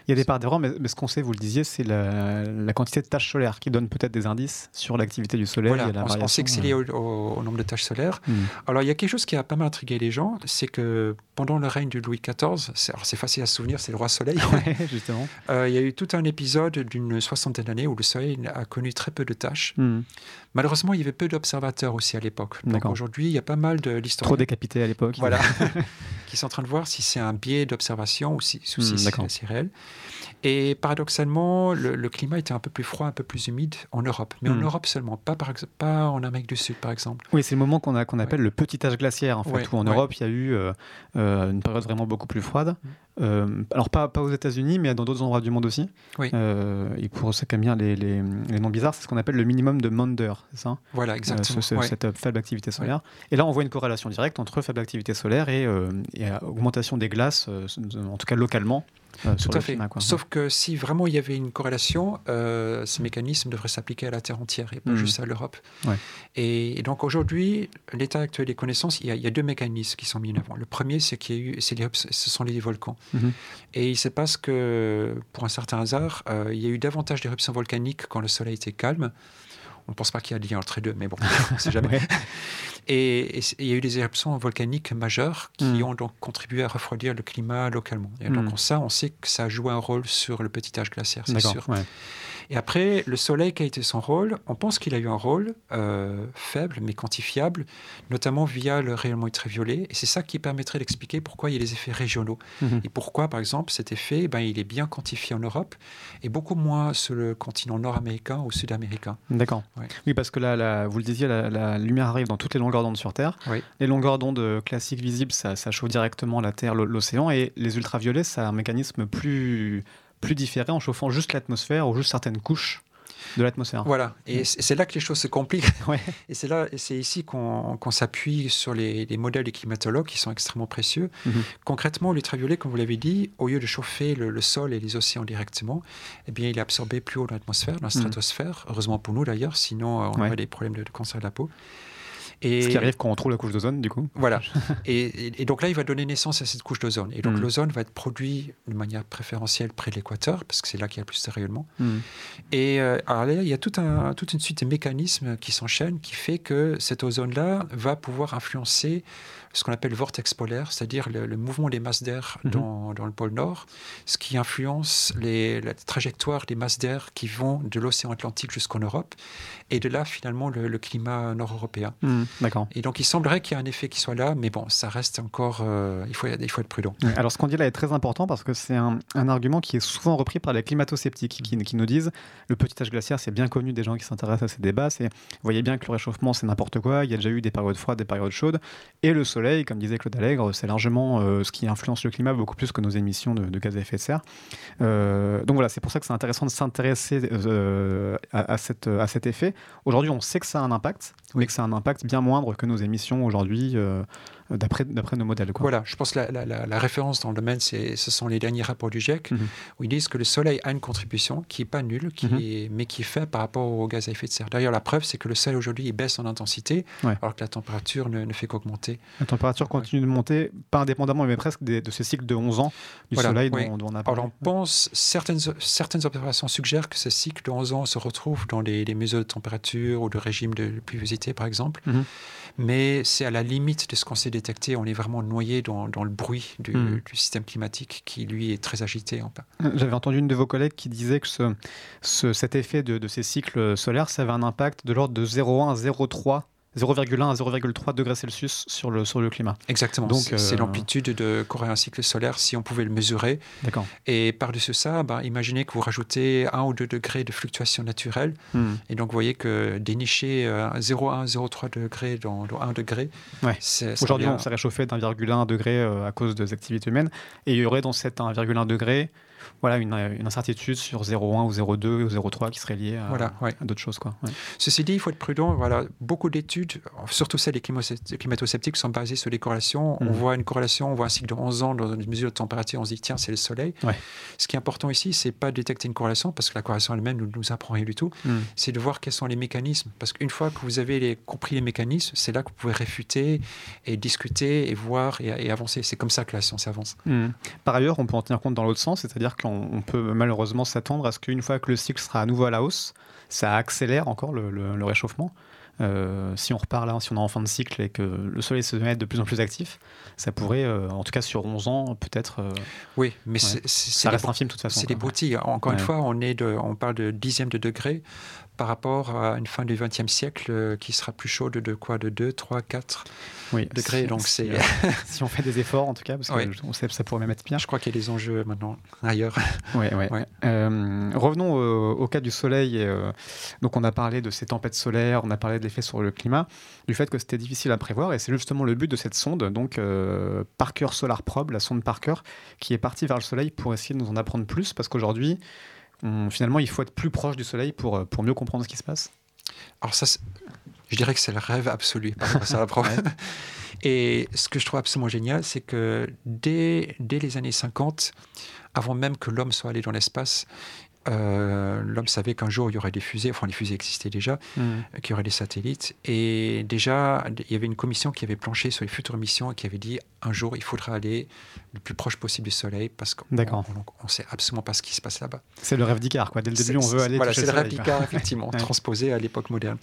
Il y a des barres d'erreur, mais, ce qu'on sait, vous le disiez, c'est la, la, quantité de tâches solaires qui donne peut-être des indices sur l'activité du Soleil. Voilà, on, sait que c'est lié au, nombre de tâches solaires. Hmm. Alors il y a quelque chose qui a pas mal intrigué les gens, c'est que pendant le règne de Louis XIV, c'est facile à se souvenir, c'est le roi Soleil. justement. Euh, il y a eu tout un épisode d'une soixantaine d'années où le Soleil a connu très peu de tâches. Hmm. Malheureusement, il y avait peu d'observateurs aussi à l'époque. Donc aujourd'hui, il y a pas mal de l'histoire. Trop décapités à l'époque. Voilà. qui sont en train de voir si c'est un biais d'observation ou si, si hmm, c'est réel. Et paradoxalement, le, climat était un peu plus froid, un peu plus humide en Europe. Mais en hmm. Europe seulement, pas, par, pas en Amérique du Sud, par exemple. Oui, c'est le moment qu'on appelle le petit âge glaciaire, en fait, où en Europe, il y a eu euh, euh, une période vraiment beaucoup plus froide. Hmm. Euh, alors, pas, pas aux États-Unis, mais dans d'autres endroits du monde aussi. Oui. et pour ceux qui aiment bien les, les, noms bizarres, c'est ce qu'on appelle le minimum de Maunder, c'est ça? Voilà, exactement. Cette faible activité solaire. Et là, on voit une corrélation directe entre faible activité solaire et, et augmentation des glaces, en tout cas localement, euh, Tout à fait. Sauf que si vraiment il y avait une corrélation, euh, ce mécanisme devrait s'appliquer à la Terre entière et pas hmm. juste à l'Europe. Et, donc aujourd'hui, l'état actuel des connaissances, il y, a, deux mécanismes qui sont mis en avant. Le premier, c'est qu'il y a eu, les, ce sont les volcans. Mhm. Et il se passe que, pour un certain hasard, euh, il y a eu davantage d'éruptions volcaniques quand le Soleil était calme. On ne pense pas qu'il y a lien entre les deux, mais bon, on ne sait jamais. Et, il y a eu des éruptions volcaniques majeures qui hmm. ont donc contribué à refroidir le climat localement. Et donc, ça, on sait que ça a joué un rôle sur le petit âge glaciaire, c'est sûr. Et après, le Soleil, qui a été son rôle On pense qu'il a eu un rôle euh, faible, mais quantifiable, notamment via le rayonnement ultraviolet. Et c'est ça qui permettrait d'expliquer pourquoi il y a des effets régionaux. Mhm. Et pourquoi, par exemple, cet effet, ben, il est bien quantifié en Europe et beaucoup moins sur le continent nord-américain ou sud-américain. D'accord. Oui, parce que là, vous le disiez, la, lumière arrive dans toutes les longueurs d'onde sur Terre. Les longueurs d'onde classiques visibles, ça, ça chauffe directement la Terre, l'océan. Et les ultraviolets, ça a un mécanisme plus plus différé en chauffant juste l'atmosphère ou juste certaines couches de l'atmosphère. Voilà, et c'est là que les choses se compliquent. Et c'est là, c'est ici qu'on s'appuie sur les, modèles des climatologues qui sont extrêmement précieux. Mhm. Concrètement, l'ultraviolet, comme vous l'avez dit, au lieu de chauffer le, sol et les océans directement, eh bien, il est absorbé plus haut dans l'atmosphère, dans la mhm. stratosphère. Heureusement pour nous d'ailleurs, sinon euh, on aurait des problèmes de cancer de la peau. Et Ce qui arrive quand on trouve la couche d'ozone, du coup. Voilà. et, donc là, il va donner naissance à cette couche d'ozone. Et donc mm. l'ozone va être produit de manière préférentielle près de l'équateur, parce que c'est là qu'il y a le plus de rayonnement. Mm. Et euh, alors là, il y a tout un, toute une suite de mécanismes qui s'enchaînent qui fait que cet ozone-là va pouvoir influencer ce qu'on appelle le vortex polaire, c'est-à-dire le, mouvement des masses d'air mhm. dans, dans, le pôle Nord, ce qui influence les, la trajectoire des masses d'air qui vont de l'océan Atlantique jusqu'en Europe, et de là finalement le, climat nord-européen. Mhm, d'accord. Et donc il semblerait qu'il y ait un effet qui soit là, mais bon, ça reste encore, euh, il, faut, il faut être prudent. Alors ce qu'on dit là est très important parce que c'est un, un, argument qui est souvent repris par les climato-sceptiques qui, qui, nous disent le petit âge glaciaire, c'est bien connu des gens qui s'intéressent à ces débats, c'est, vous voyez bien que le réchauffement c'est n'importe quoi, il y a déjà eu des périodes froides, des périodes chaudes, et le soleil, comme disait Claude Allègre, c'est largement euh, ce qui influence le climat beaucoup plus que nos émissions de, gaz à effet de serre. Euh, donc voilà, c'est pour ça que c'est intéressant de s'intéresser euh, à, cette, à cet effet. Aujourd'hui, on sait que ça a un impact, mais que ça a un impact bien moindre que nos émissions aujourd'hui d'après nos modèles. Quoi. Voilà, je pense que la, la, référence dans le domaine, ce sont les derniers rapports du GIEC, mhm. où ils disent que le Soleil a une contribution qui n'est pas nulle, qui mhm. est, mais qui est faite par rapport au gaz à effet de serre. D'ailleurs, la preuve, c'est que le Soleil aujourd'hui il baisse en intensité, alors que la température ne, fait qu'augmenter. La température continue de monter, pas indépendamment, mais presque de ce cycle de 11 ans du Soleil dont, on a parlé. Alors, on pense, certaines, certaines observations suggèrent que ce cycle de 11 ans se retrouve dans les, mesures de température ou de régime de pluviosité, par exemple. Mhm. Mais c'est à la limite de ce qu'on sait détecter. On est vraiment noyé dans, le bruit hmm. du, système climatique qui, lui, est très agité. J'avais entendu une de vos collègues qui disait que ce, cet effet de, de, ces cycles solaires, ça avait un impact de l'ordre de 0,1 à 0,3 0,1 à 0,3 degrés Celsius sur le, sur le climat. Exactement. Donc, c'est euh, l'amplitude de courir un cycle solaire si on pouvait le mesurer. D'accord. Et par-dessus ça, bah, imaginez que vous rajoutez 1 ou 2 degrés de fluctuation naturelle. Hmm. Et donc, vous voyez que dénicher 0,1 0,3 degrés dans, 1 degré. Ouais. Aujourd'hui, on s'est réchauffé d'1,1 degré euh, à cause des activités humaines. Et il y aurait dans cet 1,1 degré voilà, une, incertitude sur 0,1 ou 0,2 ou 0,3 qui serait liée à, voilà, d'autres choses. Quoi. Ceci dit, il faut être prudent. Voilà, beaucoup d'études, surtout celles des climato-sceptiques, sont basées sur des corrélations. On mhm. voit une corrélation, on voit un cycle de 11 ans dans une mesure de température, on se dit tiens, c'est le soleil. Ce qui est important ici, c'est pas de détecter une corrélation, parce que la corrélation elle-même ne nous, apprend rien du tout. Mhm. C'est de voir quels sont les mécanismes. Parce qu'une fois que vous avez les, compris les mécanismes, c'est là que vous pouvez réfuter et discuter et voir et, avancer. C'est comme ça que la science avance. Mhm. Par ailleurs, on peut en tenir compte dans l'autre sens, c'est-à-dire qu'on peut malheureusement s'attendre à ce qu'une fois que le cycle sera à nouveau à la hausse, ça accélère encore le, réchauffement. Euh, si on repart là, si on est en fin de cycle et que le soleil se met de plus en plus actif, ça pourrait, euh, en tout cas sur 11 ans, peut-être. Euh, oui, mais c'est, ça reste un film de toute façon. C'est des broutilles. Encore une fois, on, est de, on parle de dixième de degré par rapport à une fin du XXe siècle qui sera plus chaude de quoi? De 2, 3, 4 oui, degrés. donc c'est euh, si on fait des efforts en tout cas, parce qu'on sait que ça pourrait même être bien. Je crois qu'il y a des enjeux maintenant ailleurs. Oui, oui. Euh, revenons au, cas du soleil. Euh, donc on a parlé de ces tempêtes solaires, on a parlé de l'effet sur le climat, du fait que c'était difficile à prévoir, et c'est justement le but de cette sonde, donc Parker Solar Probe, la sonde Parker, qui est partie vers le soleil pour essayer de nous en apprendre plus, parce qu'aujourd'hui, finalement, il faut être plus proche du soleil pour, pour mieux comprendre ce qui se passe. Alors ça, je dirais que c'est le rêve absolu ça Et ce que je trouve absolument génial, c'est que dès, dès les années 50, avant même que l'homme soit allé dans l'espace, euh, l'homme savait qu'un jour il y aurait des fusées, enfin les fusées existaient déjà, euh, qu'il y aurait des satellites. Et déjà, il y avait une commission qui avait planché sur les futures missions et qui avait dit un jour il faudra aller le plus proche possible du Soleil parce qu'on ne sait absolument pas ce qui se passe là-bas. C'est le rêve quoi. Dès le début, on veut aller. Voilà, c'est le rêve effectivement, transposé à l'époque moderne.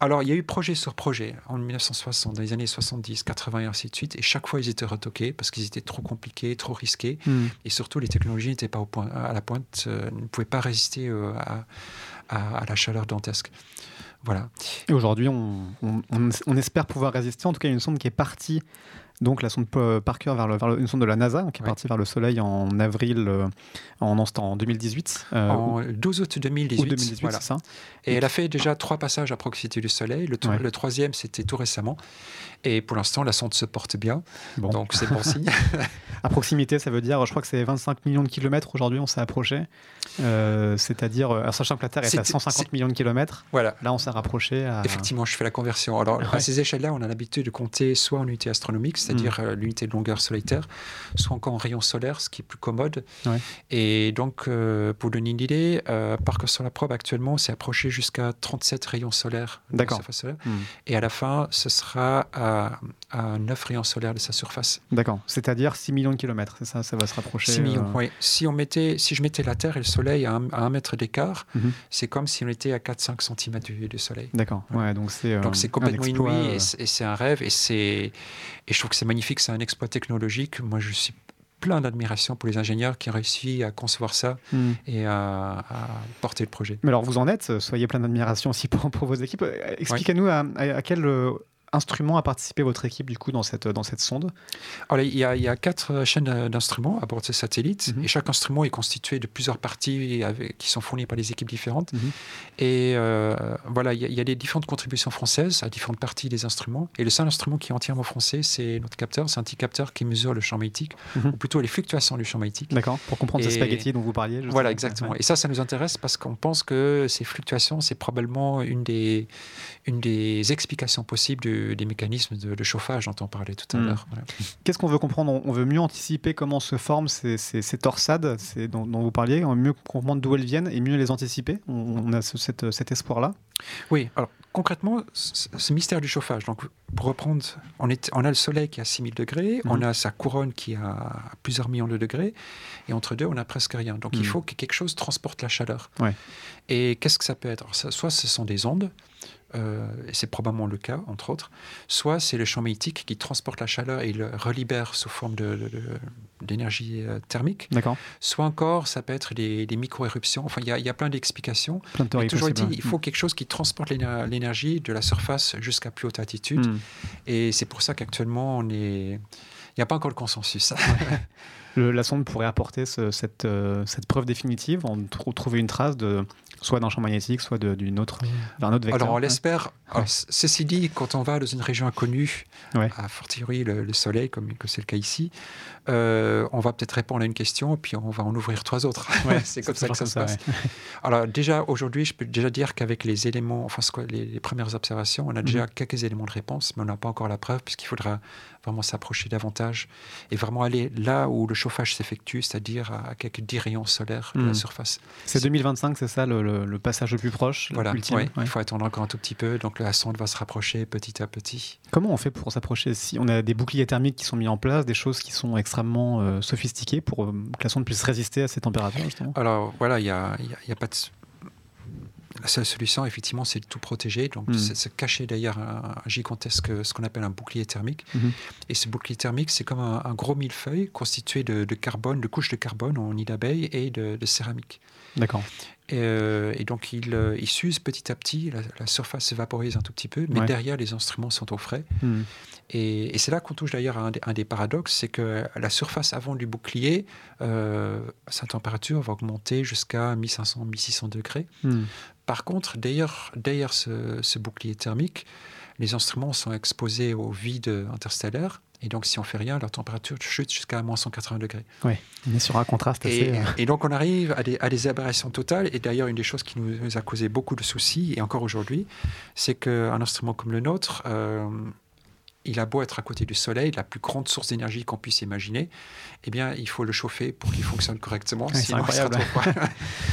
Alors, il y a eu projet sur projet en 1960, dans les années 70, 80 et ainsi de suite. Et chaque fois, ils étaient retoqués parce qu'ils étaient trop compliqués, trop risqués. Mm. Et surtout, les technologies n'étaient pas au point, à la pointe, euh, ne pouvaient pas résister euh, à, la chaleur dantesque. Voilà. Et aujourd'hui, on, on, espère pouvoir résister. En tout cas, il y a une sonde qui est partie donc la sonde Parker vers, le, une sonde de la NASA qui est partie vers le Soleil en avril, euh, en, en 2018. Euh, en 12 août 2018. voilà. ça. Et, elle a fait déjà trois passages à proximité du Soleil. Le, le troisième, c'était tout récemment. Et pour l'instant, la sonde se porte bien. Donc c'est bon signe. à proximité, ça veut dire, je crois que c'est 25 millions de kilomètres aujourd'hui, on s'est approché. Euh, c'est-à-dire, sachant que la Terre est, à 150 millions de kilomètres, voilà. là on s'est rapproché. À... Effectivement, je fais la conversion. Alors à ces échelles-là, on a l'habitude de compter soit en unité astronomique, c'est-à-dire mm. euh, l'unité de longueur soleil-Terre, soit encore en rayon solaire, ce qui est plus commode. Et donc, euh, pour donner une idée, euh, Parker sur la probe actuellement, s'est approché jusqu'à 37 rayons solaires de la surface solaire. Mm. Et à la fin, ce sera à, à 9 rayons solaires de sa surface. D'accord. C'est-à-dire 6 millions de kilomètres, c'est ça Ça va se rapprocher 6 millions, oui. Si, on mettait, si je mettais la Terre et le Soleil à 1 mètre d'écart, mhm. c'est comme si on était à 4-5 cm du, du Soleil. D'accord. Ouais. donc c'est donc c'est complètement inouï et c'est un rêve et, et je trouve que c'est magnifique, c'est un exploit technologique. Moi, je suis plein d'admiration pour les ingénieurs qui ont réussi à concevoir ça hmm. et à, porter le projet. Mais alors vous en êtes, soyez plein d'admiration aussi pour, pour, vos équipes. Expliquez-nous à, à, quel instruments a participé votre équipe du coup dans cette, dans cette sonde? Alors, il, y a, il y a quatre chaînes d'instruments à bord de ces satellites mhm. et chaque instrument est constitué de plusieurs parties avec, qui sont fournies par des équipes différentes. Mhm. Et euh, voilà, il y, a, des différentes contributions françaises à différentes parties des instruments. Et le seul instrument qui est entièrement français, c'est notre capteur. C'est un petit capteur qui mesure le champ magnétique, mhm. ou plutôt les fluctuations du champ magnétique. D'accord, pour comprendre ces spaghettis dont vous parliez. Voilà, exactement. Et ça, ça nous intéresse parce qu'on pense que ces fluctuations, c'est probablement une des, une des explications possibles du des mécanismes de, chauffage dont on parlait tout à hmm. l'heure. Qu'est-ce qu'on veut comprendre? On veut mieux anticiper comment se forment ces, ces, torsades dont, dont, vous parliez, on veut mieux comprendre d'où elles viennent et mieux les anticiper? On, a cet espoir-là? Oui, alors concrètement, ce mystère du chauffage, donc pour reprendre, on, est, on a le soleil qui est à 6000 degrés, on mhm. a sa couronne qui est à plusieurs millions de degrés, et entre deux, on n'a presque rien. Donc il mhm. faut que quelque chose transporte la chaleur. Et qu'est-ce que ça peut être? Soit ce sont des ondes, euh, et c'est probablement le cas, entre autres, soit c'est le champ magnétique qui transporte la chaleur et le relibère sous forme d'énergie de, euh, thermique. Soit encore, ça peut être des, micro-éruptions. Enfin, il y, a plein d'explications. toujours dit, il faut quelque chose qui transporte l'énergie de la surface jusqu'à plus haute altitude. Mm. Et c'est pour ça qu'actuellement, on est... Il n'y a pas encore le consensus. la sonde pourrait apporter cette, euh, cette, preuve définitive, on trouver une trace de, soit d'un champ magnétique, soit d'une autre, d'un autre vecteur. Alors on l'espère. Ceci dit, quand on va dans une région inconnue, à fortiori le, le Soleil, comme c'est le cas ici, euh, on va peut-être répondre à une question et puis on va en ouvrir trois autres. c'est comme ça que ça se passe. Alors déjà aujourd'hui, je peux déjà dire qu'avec les éléments, enfin les, premières observations, on a déjà mhm. quelques éléments de réponse, mais on n'a pas encore la preuve puisqu'il faudra vraiment s'approcher davantage et vraiment aller là où le chauffage s'effectue, c'est-à-dire à, quelques 10 rayons solaires de la mhm. surface. C'est 2025, c'est ça le, passage le plus proche Voilà, il faut attendre encore un tout petit peu, donc la sonde va se rapprocher petit à petit. Comment on fait pour s'approcher Si on a des boucliers thermiques qui sont mis en place, des choses qui sont extrêmement euh, sophistiqué pour euh, que la sonde puisse résister à ces températures justement? Alors voilà, il n'y a, y a, pas de... La seule solution, effectivement, c'est de tout protéger. Donc, hmm. c'est se cacher derrière un, gigantesque, ce qu'on appelle un bouclier thermique. Mhm. Et ce bouclier thermique, c'est comme un, gros millefeuille constitué de, carbone, de couches de carbone en nid d'abeille et de, céramique. D'accord. Et, euh, donc, il, il s'use petit à petit, la, surface se vaporise un tout petit peu, mais derrière, les instruments sont au frais. Hmm. Et, c'est là qu'on touche d'ailleurs à un, des paradoxes, c'est que la surface avant du bouclier, euh, sa température va augmenter jusqu'à 1500-1600 degrés. Hmm. Par contre, derrière, derrière ce, bouclier thermique, les instruments sont exposés au vide interstellaire. Et donc, si on fait rien, leur température chute jusqu'à moins 180 degrés. Oui, on est sur un contraste assez. Et, euh, et donc, on arrive à des, à des, aberrations totales. Et d'ailleurs, une des choses qui nous, a causé beaucoup de soucis, et encore aujourd'hui, c'est qu'un instrument comme le nôtre, euh, il a beau être à côté du soleil, la plus grande source d'énergie qu'on puisse imaginer, eh bien, il faut le chauffer pour qu'il fonctionne correctement. incroyable.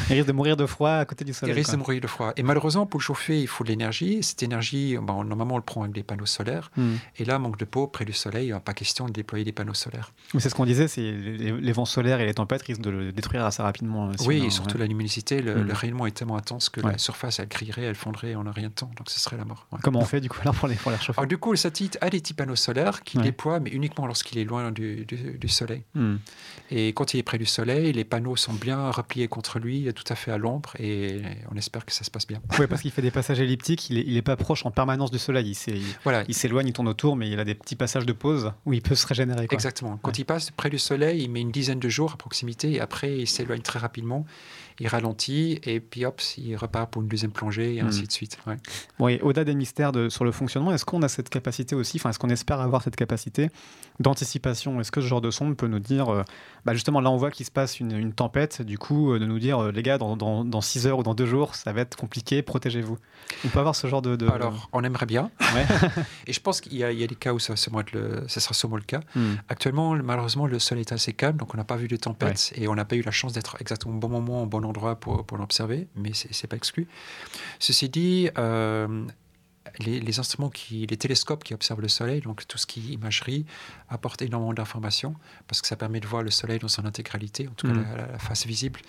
il risque de mourir de froid à côté du soleil. Il risque de mourir de froid. Et malheureusement, pour le chauffer, il faut de l'énergie. Cette énergie, normalement, on le prend avec des panneaux solaires. Hmm. Et là, manque de peau, près du soleil, il n'y a pas question de déployer des panneaux solaires. c'est ce qu'on disait, c'est les, vents solaires et les tempêtes risquent de le détruire assez rapidement. Euh, oui, et surtout la luminosité, le, hmm. rayonnement est tellement intense que la surface, elle grillerait, elle fondrait en un rien de temps. Donc, ce serait la mort. Comment on fait, du coup, alors, pour les, pour les chauffer Du coup, le satellite a des petits panneaux solaires qui déploie, mais uniquement lorsqu'il est loin du, soleil. Hmm. Et quand il est près du soleil, les panneaux sont bien repliés contre lui, tout à fait à l'ombre, et on espère que ça se passe bien. Oui, parce qu'il fait des passages elliptiques, il n'est est pas proche en permanence du soleil. Il, voilà. il s'éloigne, il tourne autour, mais il a des petits passages de pause où il peut se régénérer. Exactement. Quand il passe près du soleil, il met une dizaine de jours à proximité, et après, il s'éloigne très rapidement il ralentit et puis hop, il repart pour une deuxième plongée et ainsi hmm. de suite. Ouais. Oui, au-delà des mystères de, sur le fonctionnement, est-ce qu'on a cette capacité aussi, enfin, est-ce qu'on espère avoir cette capacité d'anticipation? Est-ce que ce genre de sonde peut nous dire, euh, bah justement, là on voit qu'il se passe une, tempête, du coup, euh, de nous dire, euh, les gars, dans, 6 heures ou dans 2 jours, ça va être compliqué, protégez-vous. On peut avoir ce genre de. Alors, on aimerait bien. et je pense qu'il y, a des cas où ça, le, ça sera sûrement le cas. Hmm. Actuellement, malheureusement, le sol est assez calme, donc on n'a pas vu de tempête et on n'a pas eu la chance d'être exactement au bon moment, au bon endroit pour, pour l'observer, mais c'est pas exclu. Ceci dit, euh, les, instruments, qui, les télescopes qui observent le Soleil, donc tout ce qui est imagerie, apportent énormément d'informations parce que ça permet de voir le Soleil dans son intégralité, en tout cas mm. la, face visible.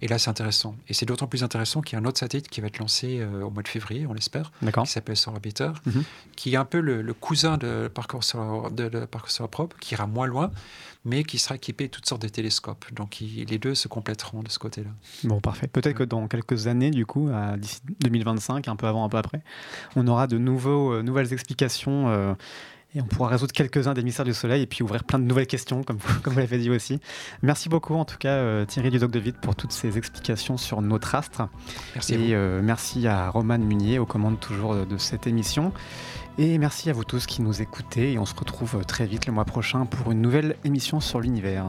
Et là, c'est intéressant. Et c'est d'autant plus intéressant qu'il y a un autre satellite qui va être lancé euh, au mois de février, on l'espère, qui s'appelle Solar Orbiter, mm-hmm. qui est un peu le, cousin de Parcours Solar, de, de Parcours Solar Probe, qui ira moins loin, mais qui sera équipé de toutes sortes de télescopes. Donc les deux se compléteront de ce côté-là. Bon, parfait. Peut-être que dans quelques années, du coup, d'ici 2025, un peu avant, un peu après, on aura de nouveaux, euh, nouvelles explications. Euh, et on pourra résoudre quelques-uns des mystères du Soleil et puis ouvrir plein de nouvelles questions, comme vous, comme vous l'avez dit aussi. Merci beaucoup, en tout cas, euh, Thierry Dudoc de Vite, pour toutes ces explications sur notre astre. Merci. Et merci à Roman Munier, aux commandes toujours de cette émission. Et merci à vous tous qui nous écoutez et on se retrouve très vite le mois prochain pour une nouvelle émission sur l'univers.